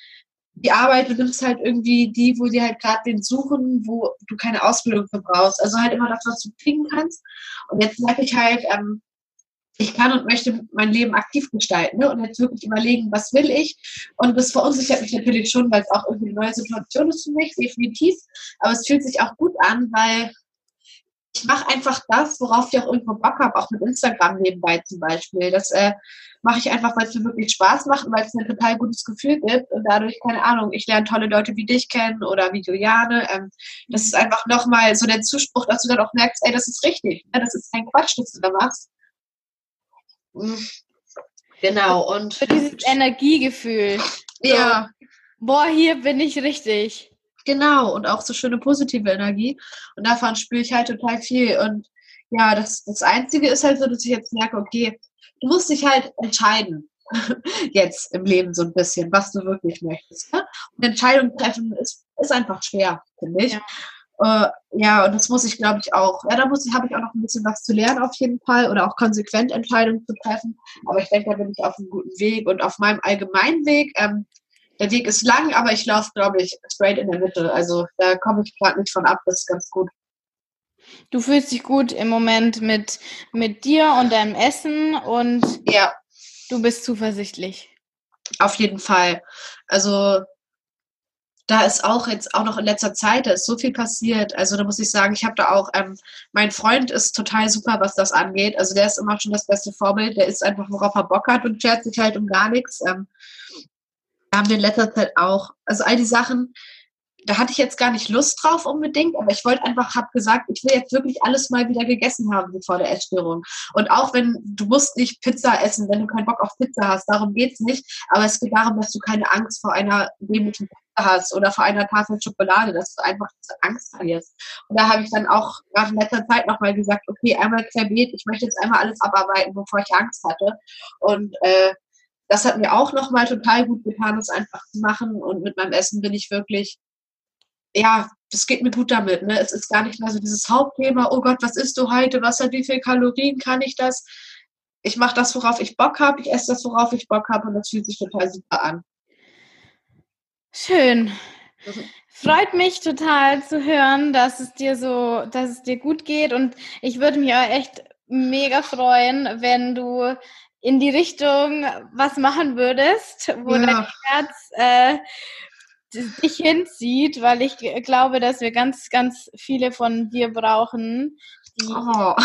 die Arbeit, du nimmst halt irgendwie die, wo die halt gerade den suchen, wo du keine Ausbildung für brauchst. Also halt immer das, was du kriegen kannst. Und jetzt merke ich halt, ähm, ich kann und möchte mein Leben aktiv gestalten ne? und jetzt wirklich überlegen, was will ich. Und das verunsichert mich natürlich schon, weil es auch irgendwie eine neue Situation ist für mich, definitiv. Aber es fühlt sich auch gut an, weil ich mache einfach das, worauf ich auch irgendwo Bock habe, auch mit Instagram nebenbei zum Beispiel. Das äh, mache ich einfach, weil es mir wirklich Spaß macht und weil es mir ein total gutes Gefühl gibt. Und dadurch, keine Ahnung, ich lerne tolle Leute wie dich kennen oder wie Juliane. Ähm, das ist einfach nochmal so der Zuspruch, dass du dann auch merkst, ey, das ist richtig. Ne? Das ist kein Quatsch, was du da machst. Mhm. Genau, und. Für dieses Energiegefühl. Ja. So, boah, hier bin ich richtig. Genau, und auch so schöne positive Energie. Und davon spüre ich halt total viel. Und ja, das, das Einzige ist halt so, dass ich jetzt merke, okay, du musst dich halt entscheiden. jetzt im Leben so ein bisschen, was du wirklich möchtest. Ne? Und Entscheidungen treffen ist, ist einfach schwer, finde ich. Ja. Äh, ja, und das muss ich, glaube ich, auch. Ja, da muss ich, habe ich auch noch ein bisschen was zu lernen auf jeden Fall oder auch konsequent Entscheidungen zu treffen. Aber ich denke, da bin ich auf einem guten Weg und auf meinem allgemeinen Weg. Ähm, der Weg ist lang, aber ich laufe, glaube ich, straight in der Mitte. Also da komme ich gerade nicht von ab. Das ist ganz gut. Du fühlst dich gut im Moment mit, mit dir und deinem Essen und ja. du bist zuversichtlich. Auf jeden Fall. Also da ist auch jetzt auch noch in letzter Zeit, da ist so viel passiert. Also da muss ich sagen, ich habe da auch, ähm, mein Freund ist total super, was das angeht. Also der ist immer schon das beste Vorbild. Der ist einfach, worauf er Bock hat und schert sich halt um gar nichts. Ähm, haben wir in letzter Zeit auch, also all die Sachen, da hatte ich jetzt gar nicht Lust drauf unbedingt, aber ich wollte einfach, habe gesagt, ich will jetzt wirklich alles mal wieder gegessen haben vor der Essstörung. Und auch wenn du musst nicht Pizza essen, wenn du keinen Bock auf Pizza hast, darum geht's nicht. Aber es geht darum, dass du keine Angst vor einer dämlichen Pizza hast oder vor einer Tafel Schokolade, dass du einfach Angst verlierst. Und da habe ich dann auch gerade in letzter Zeit nochmal gesagt, okay, einmal querbeet, ich möchte jetzt einmal alles abarbeiten, bevor ich Angst hatte. Und äh, das hat mir auch nochmal total gut getan, das einfach zu machen. Und mit meinem Essen bin ich wirklich ja, das geht mir gut damit. Ne? Es ist gar nicht mehr so dieses Hauptthema, oh Gott, was isst du heute? Was hat wie viel Kalorien? Kann ich das? Ich mache das, worauf ich Bock habe. Ich esse das, worauf ich Bock habe und das fühlt sich total super an. Schön. Freut mich total zu hören, dass es dir so, dass es dir gut geht und ich würde mich auch echt mega freuen, wenn du in die Richtung was machen würdest, wo ja. dein Herz äh, dich hinzieht, weil ich glaube, dass wir ganz, ganz viele von dir brauchen, die, oh.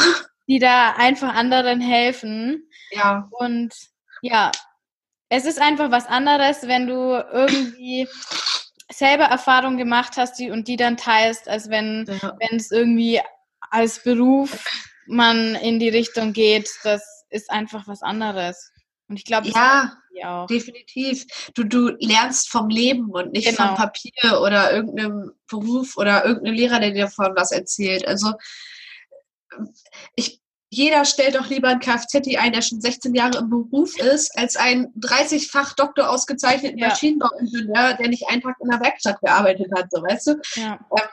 die da einfach anderen helfen. Ja. Und ja, es ist einfach was anderes, wenn du irgendwie selber Erfahrungen gemacht hast die, und die dann teilst, als wenn, ja. wenn es irgendwie als Beruf man in die Richtung geht. Das ist einfach was anderes. Und ich glaube, ja, definitiv. Du, du lernst vom Leben und nicht genau. vom Papier oder irgendeinem Beruf oder irgendeinem Lehrer, der dir davon was erzählt. Also ich, jeder stellt doch lieber einen Kfz ein, der schon 16 Jahre im Beruf ist, als einen 30-fach Doktor ausgezeichneten ja. Maschinenbauingenieur, der nicht einen Tag in der Werkstatt gearbeitet hat, so weißt du. Ja. Ähm,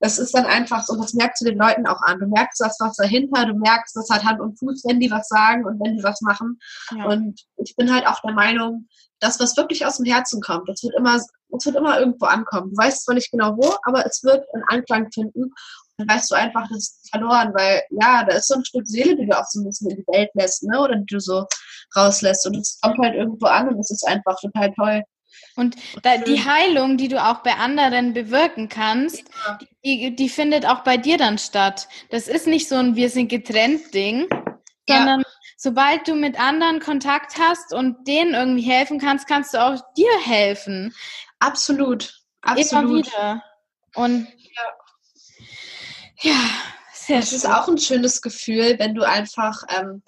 das ist dann einfach so, das merkst du den Leuten auch an. Du merkst das was dahinter, du merkst, das hat Hand und Fuß, wenn die was sagen und wenn die was machen. Ja. Und ich bin halt auch der Meinung, das, was wirklich aus dem Herzen kommt, das wird immer, das wird immer irgendwo ankommen. Du weißt zwar nicht genau wo, aber es wird einen Anklang finden. dann weißt du einfach, das ist verloren, weil ja, da ist so ein Stück Seele, die du auch so ein bisschen in die Welt lässt, ne? Oder die du so rauslässt. Und es kommt halt irgendwo an und es ist einfach total toll. Und da, die Heilung, die du auch bei anderen bewirken kannst, ja. die, die findet auch bei dir dann statt. Das ist nicht so ein Wir sind getrennt Ding, sondern ja. sobald du mit anderen Kontakt hast und denen irgendwie helfen kannst, kannst du auch dir helfen. Absolut. Absolut. Immer wieder. Und ja, ja sehr Das schön. ist auch ein schönes Gefühl, wenn du einfach ähm,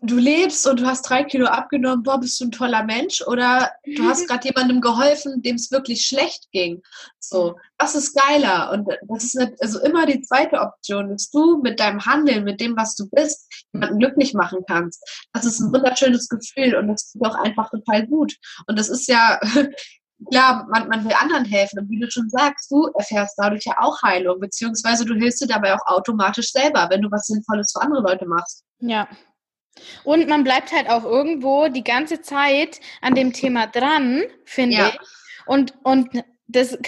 du lebst und du hast drei Kilo abgenommen, boah, bist du ein toller Mensch oder du hast gerade jemandem geholfen, dem es wirklich schlecht ging. So, was ist geiler? Und das ist nicht, also immer die zweite Option, dass du mit deinem Handeln, mit dem, was du bist, jemanden glücklich machen kannst. Das ist ein wunderschönes Gefühl und das tut auch einfach total gut. Und das ist ja, klar, man, man will anderen helfen. Und wie du schon sagst, du erfährst dadurch ja auch Heilung, beziehungsweise du hilfst dir dabei auch automatisch selber, wenn du was Sinnvolles für andere Leute machst. Ja, und man bleibt halt auch irgendwo die ganze Zeit an dem Thema dran, finde ja. ich. Und, und das,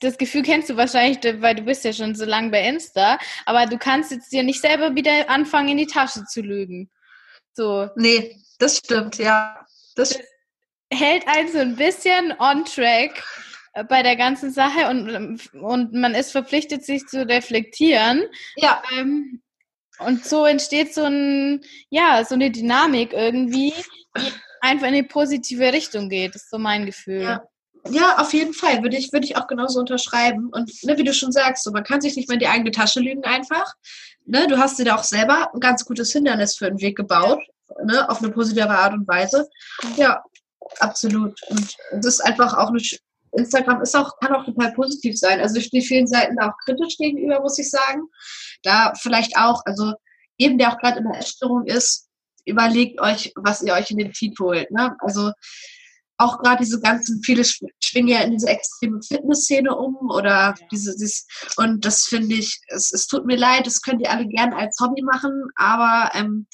das Gefühl kennst du wahrscheinlich, weil du bist ja schon so lange bei Insta, aber du kannst jetzt dir nicht selber wieder anfangen, in die Tasche zu lügen. So. Nee, das stimmt, ja. Das, das hält einen so ein bisschen on track bei der ganzen Sache und, und man ist verpflichtet, sich zu reflektieren. Ja. Ähm, und so entsteht so ein, ja, so eine Dynamik irgendwie, die einfach in eine positive Richtung geht. Das ist so mein Gefühl. Ja. Ja, auf jeden Fall. Würde ich, würde ich auch genauso unterschreiben. Und ne, wie du schon sagst, so, man kann sich nicht mehr in die eigene Tasche lügen einfach. Ne, du hast dir da auch selber ein ganz gutes Hindernis für den Weg gebaut, ne, auf eine positive Art und Weise. Ja, absolut. Und es ist einfach auch eine, Instagram ist auch, kann auch total positiv sein. Also ich stehe vielen Seiten auch kritisch gegenüber, muss ich sagen da vielleicht auch, also jedem, der auch gerade in der Essstörung ist, überlegt euch, was ihr euch in den Feed holt. Ne? Also auch gerade diese ganzen, viele schwingen ja in diese extreme Fitnessszene um oder diese, dieses, und das finde ich, es, es tut mir leid, das könnt ihr alle gerne als Hobby machen, aber ähm,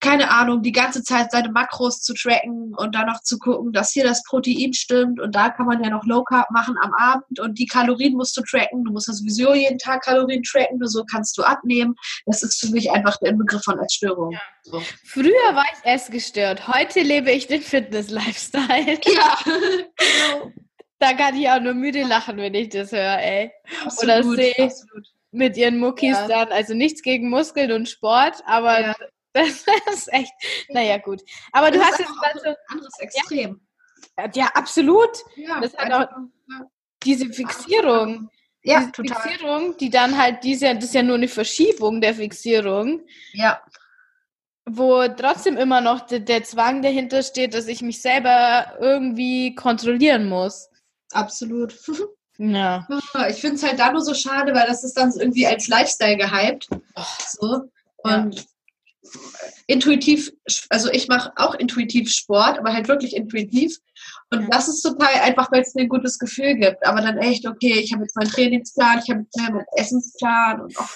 keine Ahnung, die ganze Zeit seine Makros zu tracken und dann noch zu gucken, dass hier das Protein stimmt und da kann man ja noch Low Carb machen am Abend und die Kalorien musst du tracken. Du musst ja sowieso jeden Tag Kalorien tracken, nur so kannst du abnehmen. Das ist für mich einfach der Inbegriff von Essstörung. Ja. So. Früher war ich essgestört, heute lebe ich den Fitness-Lifestyle. Ja, genau. Da kann ich auch nur müde lachen, wenn ich das höre, ey. Absolut, Oder sehe mit ihren Muckis ja. dann, also nichts gegen Muskeln und Sport, aber ja. Das ist echt, naja, gut. Aber das du hast jetzt so. Ein anderes Extrem. Ja, ja absolut. Ja, das hat auch diese Fixierung. Ja, diese total. Fixierung, die dann halt diese, das ist ja nur eine Verschiebung der Fixierung. Ja. Wo trotzdem immer noch der, der Zwang dahinter steht, dass ich mich selber irgendwie kontrollieren muss. Absolut. Ja. Ich finde es halt da nur so schade, weil das ist dann irgendwie als Lifestyle gehypt. So. Und ja intuitiv, also ich mache auch intuitiv Sport, aber halt wirklich intuitiv. Und das ist total einfach, weil es mir ein gutes Gefühl gibt. Aber dann echt, okay, ich habe jetzt meinen Trainingsplan, ich habe jetzt meinen Essensplan und auch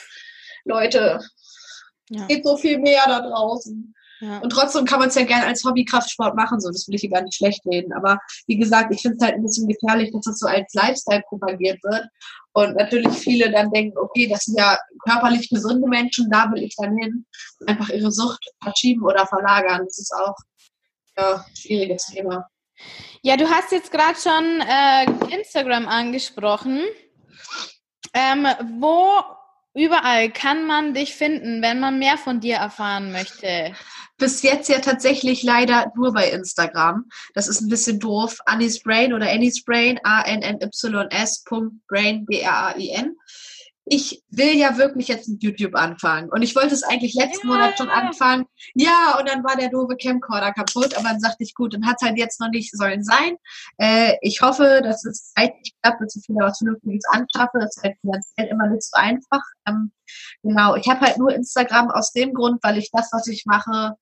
Leute, ja. geht so viel mehr da draußen. Ja. Und trotzdem kann man es ja gerne als Hobbykraftsport machen, so das will ich hier gar nicht schlecht reden. Aber wie gesagt, ich finde es halt ein bisschen gefährlich, dass das so als Lifestyle propagiert wird. Und natürlich viele dann denken, okay, das sind ja körperlich gesunde Menschen, da will ich dann hin. Und einfach ihre Sucht verschieben oder verlagern. Das ist auch ja, ein schwieriges Thema. Ja, du hast jetzt gerade schon äh, Instagram angesprochen. Ähm, wo überall kann man dich finden, wenn man mehr von dir erfahren möchte? bis jetzt ja tatsächlich leider nur bei Instagram. Das ist ein bisschen doof. Annie's Brain oder Annie's Brain, A-N-N-Y-S. Brain, B-R-A-I-N. Ich will ja wirklich jetzt mit YouTube anfangen. Und ich wollte es eigentlich letzten ja. Monat schon anfangen. Ja, und dann war der doofe Camcorder kaputt. Aber dann sagte ich, gut, dann hat es halt jetzt noch nicht sollen sein. Äh, ich hoffe, dass es zeitlich klappt, dass ich wieder was Vernünftiges anschaffe. Das ist halt finanziell immer nicht so einfach. Ähm, genau, ich habe halt nur Instagram aus dem Grund, weil ich das, was ich mache,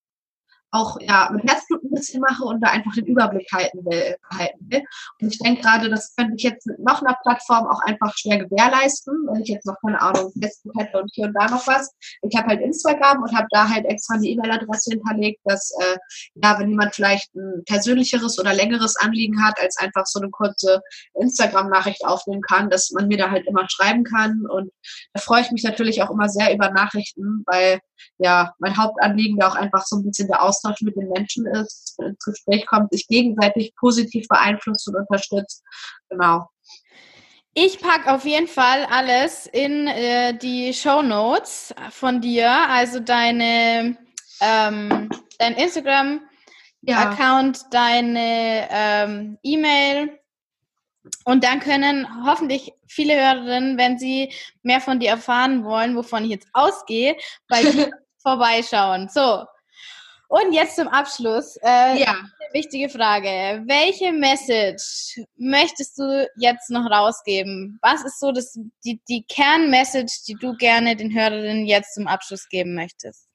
auch ja mit Herzblut ein bisschen mache und da einfach den Überblick halten will. Halten will. Und ich denke gerade, das könnte ich jetzt mit noch einer Plattform auch einfach schwer gewährleisten, wenn ich jetzt noch keine Ahnung Facebook hätte und hier und da noch was. Ich habe halt Instagram und habe da halt extra eine E-Mail-Adresse hinterlegt, dass äh, ja, wenn jemand vielleicht ein persönlicheres oder längeres Anliegen hat, als einfach so eine kurze Instagram-Nachricht aufnehmen kann, dass man mir da halt immer schreiben kann. Und da freue ich mich natürlich auch immer sehr über Nachrichten, weil ja mein Hauptanliegen da auch einfach so ein bisschen der Austausch mit den Menschen ist, ins Gespräch kommt, sich gegenseitig positiv beeinflusst und unterstützt. Genau. Ich packe auf jeden Fall alles in äh, die Show Notes von dir, also deine ähm, dein Instagram-Account, ja. deine ähm, E-Mail. Und dann können hoffentlich viele Hörerinnen, wenn sie mehr von dir erfahren wollen, wovon ich jetzt ausgehe, bei dir vorbeischauen. So. Und jetzt zum Abschluss. Äh, ja. Eine wichtige Frage. Welche Message möchtest du jetzt noch rausgeben? Was ist so das, die, die Kernmessage, die du gerne den Hörerinnen jetzt zum Abschluss geben möchtest?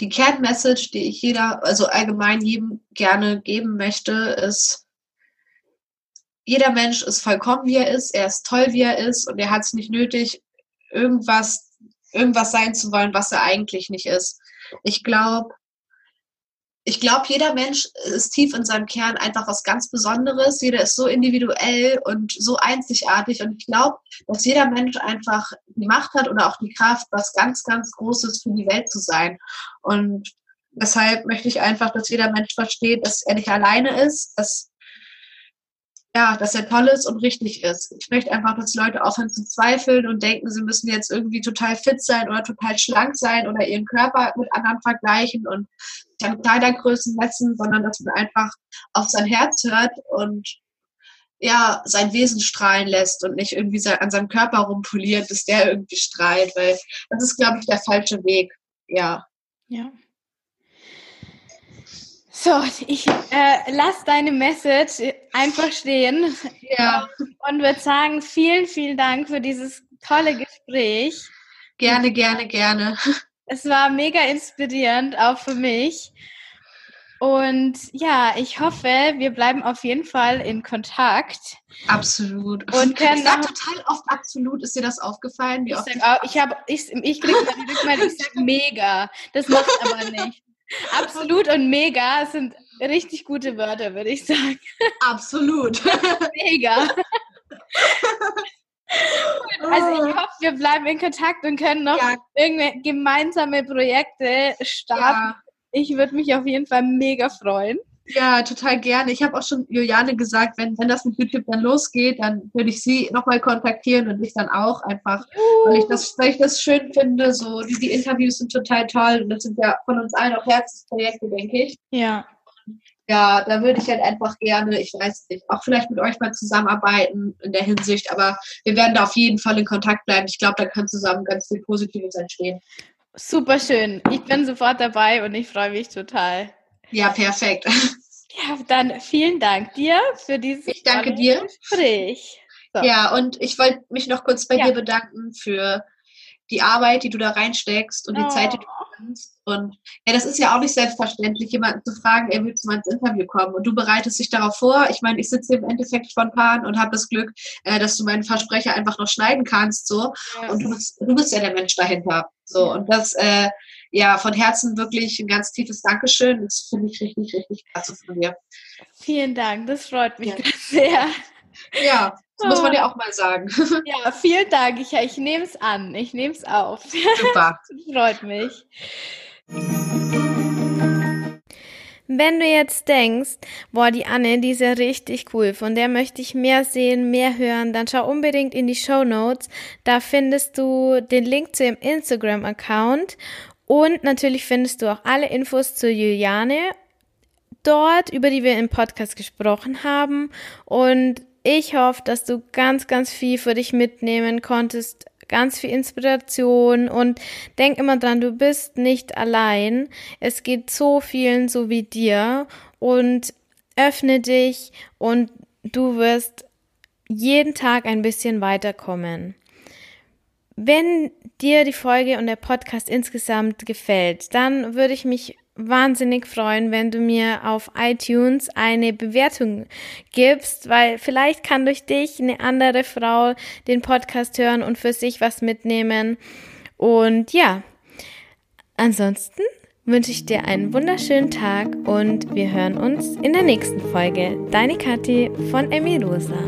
die Kernmessage, die ich jeder, also allgemein jedem gerne geben möchte, ist, jeder Mensch ist vollkommen, wie er ist, er ist toll, wie er ist und er hat es nicht nötig, irgendwas, irgendwas sein zu wollen, was er eigentlich nicht ist. Ich glaube, ich glaube, jeder Mensch ist tief in seinem Kern einfach was ganz Besonderes. Jeder ist so individuell und so einzigartig. Und ich glaube, dass jeder Mensch einfach die Macht hat oder auch die Kraft, was ganz, ganz Großes für die Welt zu sein. Und deshalb möchte ich einfach, dass jeder Mensch versteht, dass er nicht alleine ist, dass ja, dass er toll ist und richtig ist. Ich möchte einfach, dass Leute aufhören zu zweifeln und denken, sie müssen jetzt irgendwie total fit sein oder total schlank sein oder ihren Körper mit anderen vergleichen und an Kleidergrößen messen, sondern dass man einfach auf sein Herz hört und ja, sein Wesen strahlen lässt und nicht irgendwie an seinem Körper rumpoliert, bis der irgendwie strahlt, weil das ist, glaube ich, der falsche Weg. Ja. Ja. So, ich äh, lasse deine Message einfach stehen. Ja. Und würde sagen, vielen, vielen Dank für dieses tolle Gespräch. Gerne, gerne, gerne. Es war mega inspirierend, auch für mich. Und ja, ich hoffe, wir bleiben auf jeden Fall in Kontakt. Absolut. Und ich sage total oft absolut. Ist dir das aufgefallen? Wie ich oft ich, ich, ich kriege die Rückmeldung, ich sage mega. Das macht aber nicht. Absolut und mega sind richtig gute Wörter, würde ich sagen. Absolut. mega. Also ich hoffe, wir bleiben in Kontakt und können noch ja. irgendwelche gemeinsame Projekte starten. Ja. Ich würde mich auf jeden Fall mega freuen. Ja, total gerne. Ich habe auch schon Juliane gesagt, wenn, wenn das mit YouTube dann losgeht, dann würde ich sie nochmal kontaktieren und dich dann auch einfach, weil ich das, weil ich das schön finde. So, die, die Interviews sind total toll und das sind ja von uns allen auch Herzensprojekte, denke ich. Ja. Ja, da würde ich halt einfach gerne, ich weiß nicht, auch vielleicht mit euch mal zusammenarbeiten in der Hinsicht, aber wir werden da auf jeden Fall in Kontakt bleiben. Ich glaube, da kann zusammen ganz viel Positives entstehen. Super schön. Ich bin sofort dabei und ich freue mich total. Ja, perfekt. Ja, dann vielen Dank dir für dieses ich danke dir. Gespräch. So. Ja, und ich wollte mich noch kurz bei ja. dir bedanken für die Arbeit, die du da reinsteckst und die oh. Zeit, die du nimmst. Und ja, das ist ja auch nicht selbstverständlich, jemanden zu fragen, er will zu meinem Interview kommen. Und du bereitest dich darauf vor. Ich meine, ich sitze im Endeffekt spontan und habe das Glück, äh, dass du meinen Versprecher einfach noch schneiden kannst. so. Ja. Und du bist, du bist ja der Mensch dahinter. So. Ja. Und das, äh, ja, von Herzen wirklich ein ganz tiefes Dankeschön. Das finde ich richtig, richtig klasse von dir. Vielen Dank, das freut mich ja. sehr. Ja, das muss man ja auch mal sagen. Ja, vielen Dank. Ich, ich nehme es an. Ich nehme es auf. Super. freut mich. Wenn du jetzt denkst, boah, die Anne, die ist ja richtig cool, von der möchte ich mehr sehen, mehr hören, dann schau unbedingt in die Show Notes. Da findest du den Link zu ihrem Instagram-Account und natürlich findest du auch alle Infos zu Juliane dort, über die wir im Podcast gesprochen haben. Und ich hoffe, dass du ganz, ganz viel für dich mitnehmen konntest, ganz viel Inspiration und denk immer dran, du bist nicht allein. Es geht so vielen so wie dir und öffne dich und du wirst jeden Tag ein bisschen weiterkommen. Wenn dir die Folge und der Podcast insgesamt gefällt, dann würde ich mich wahnsinnig freuen, wenn du mir auf iTunes eine Bewertung gibst, weil vielleicht kann durch dich eine andere Frau den Podcast hören und für sich was mitnehmen. Und ja, ansonsten wünsche ich dir einen wunderschönen Tag und wir hören uns in der nächsten Folge. Deine Kathi von Emirosa.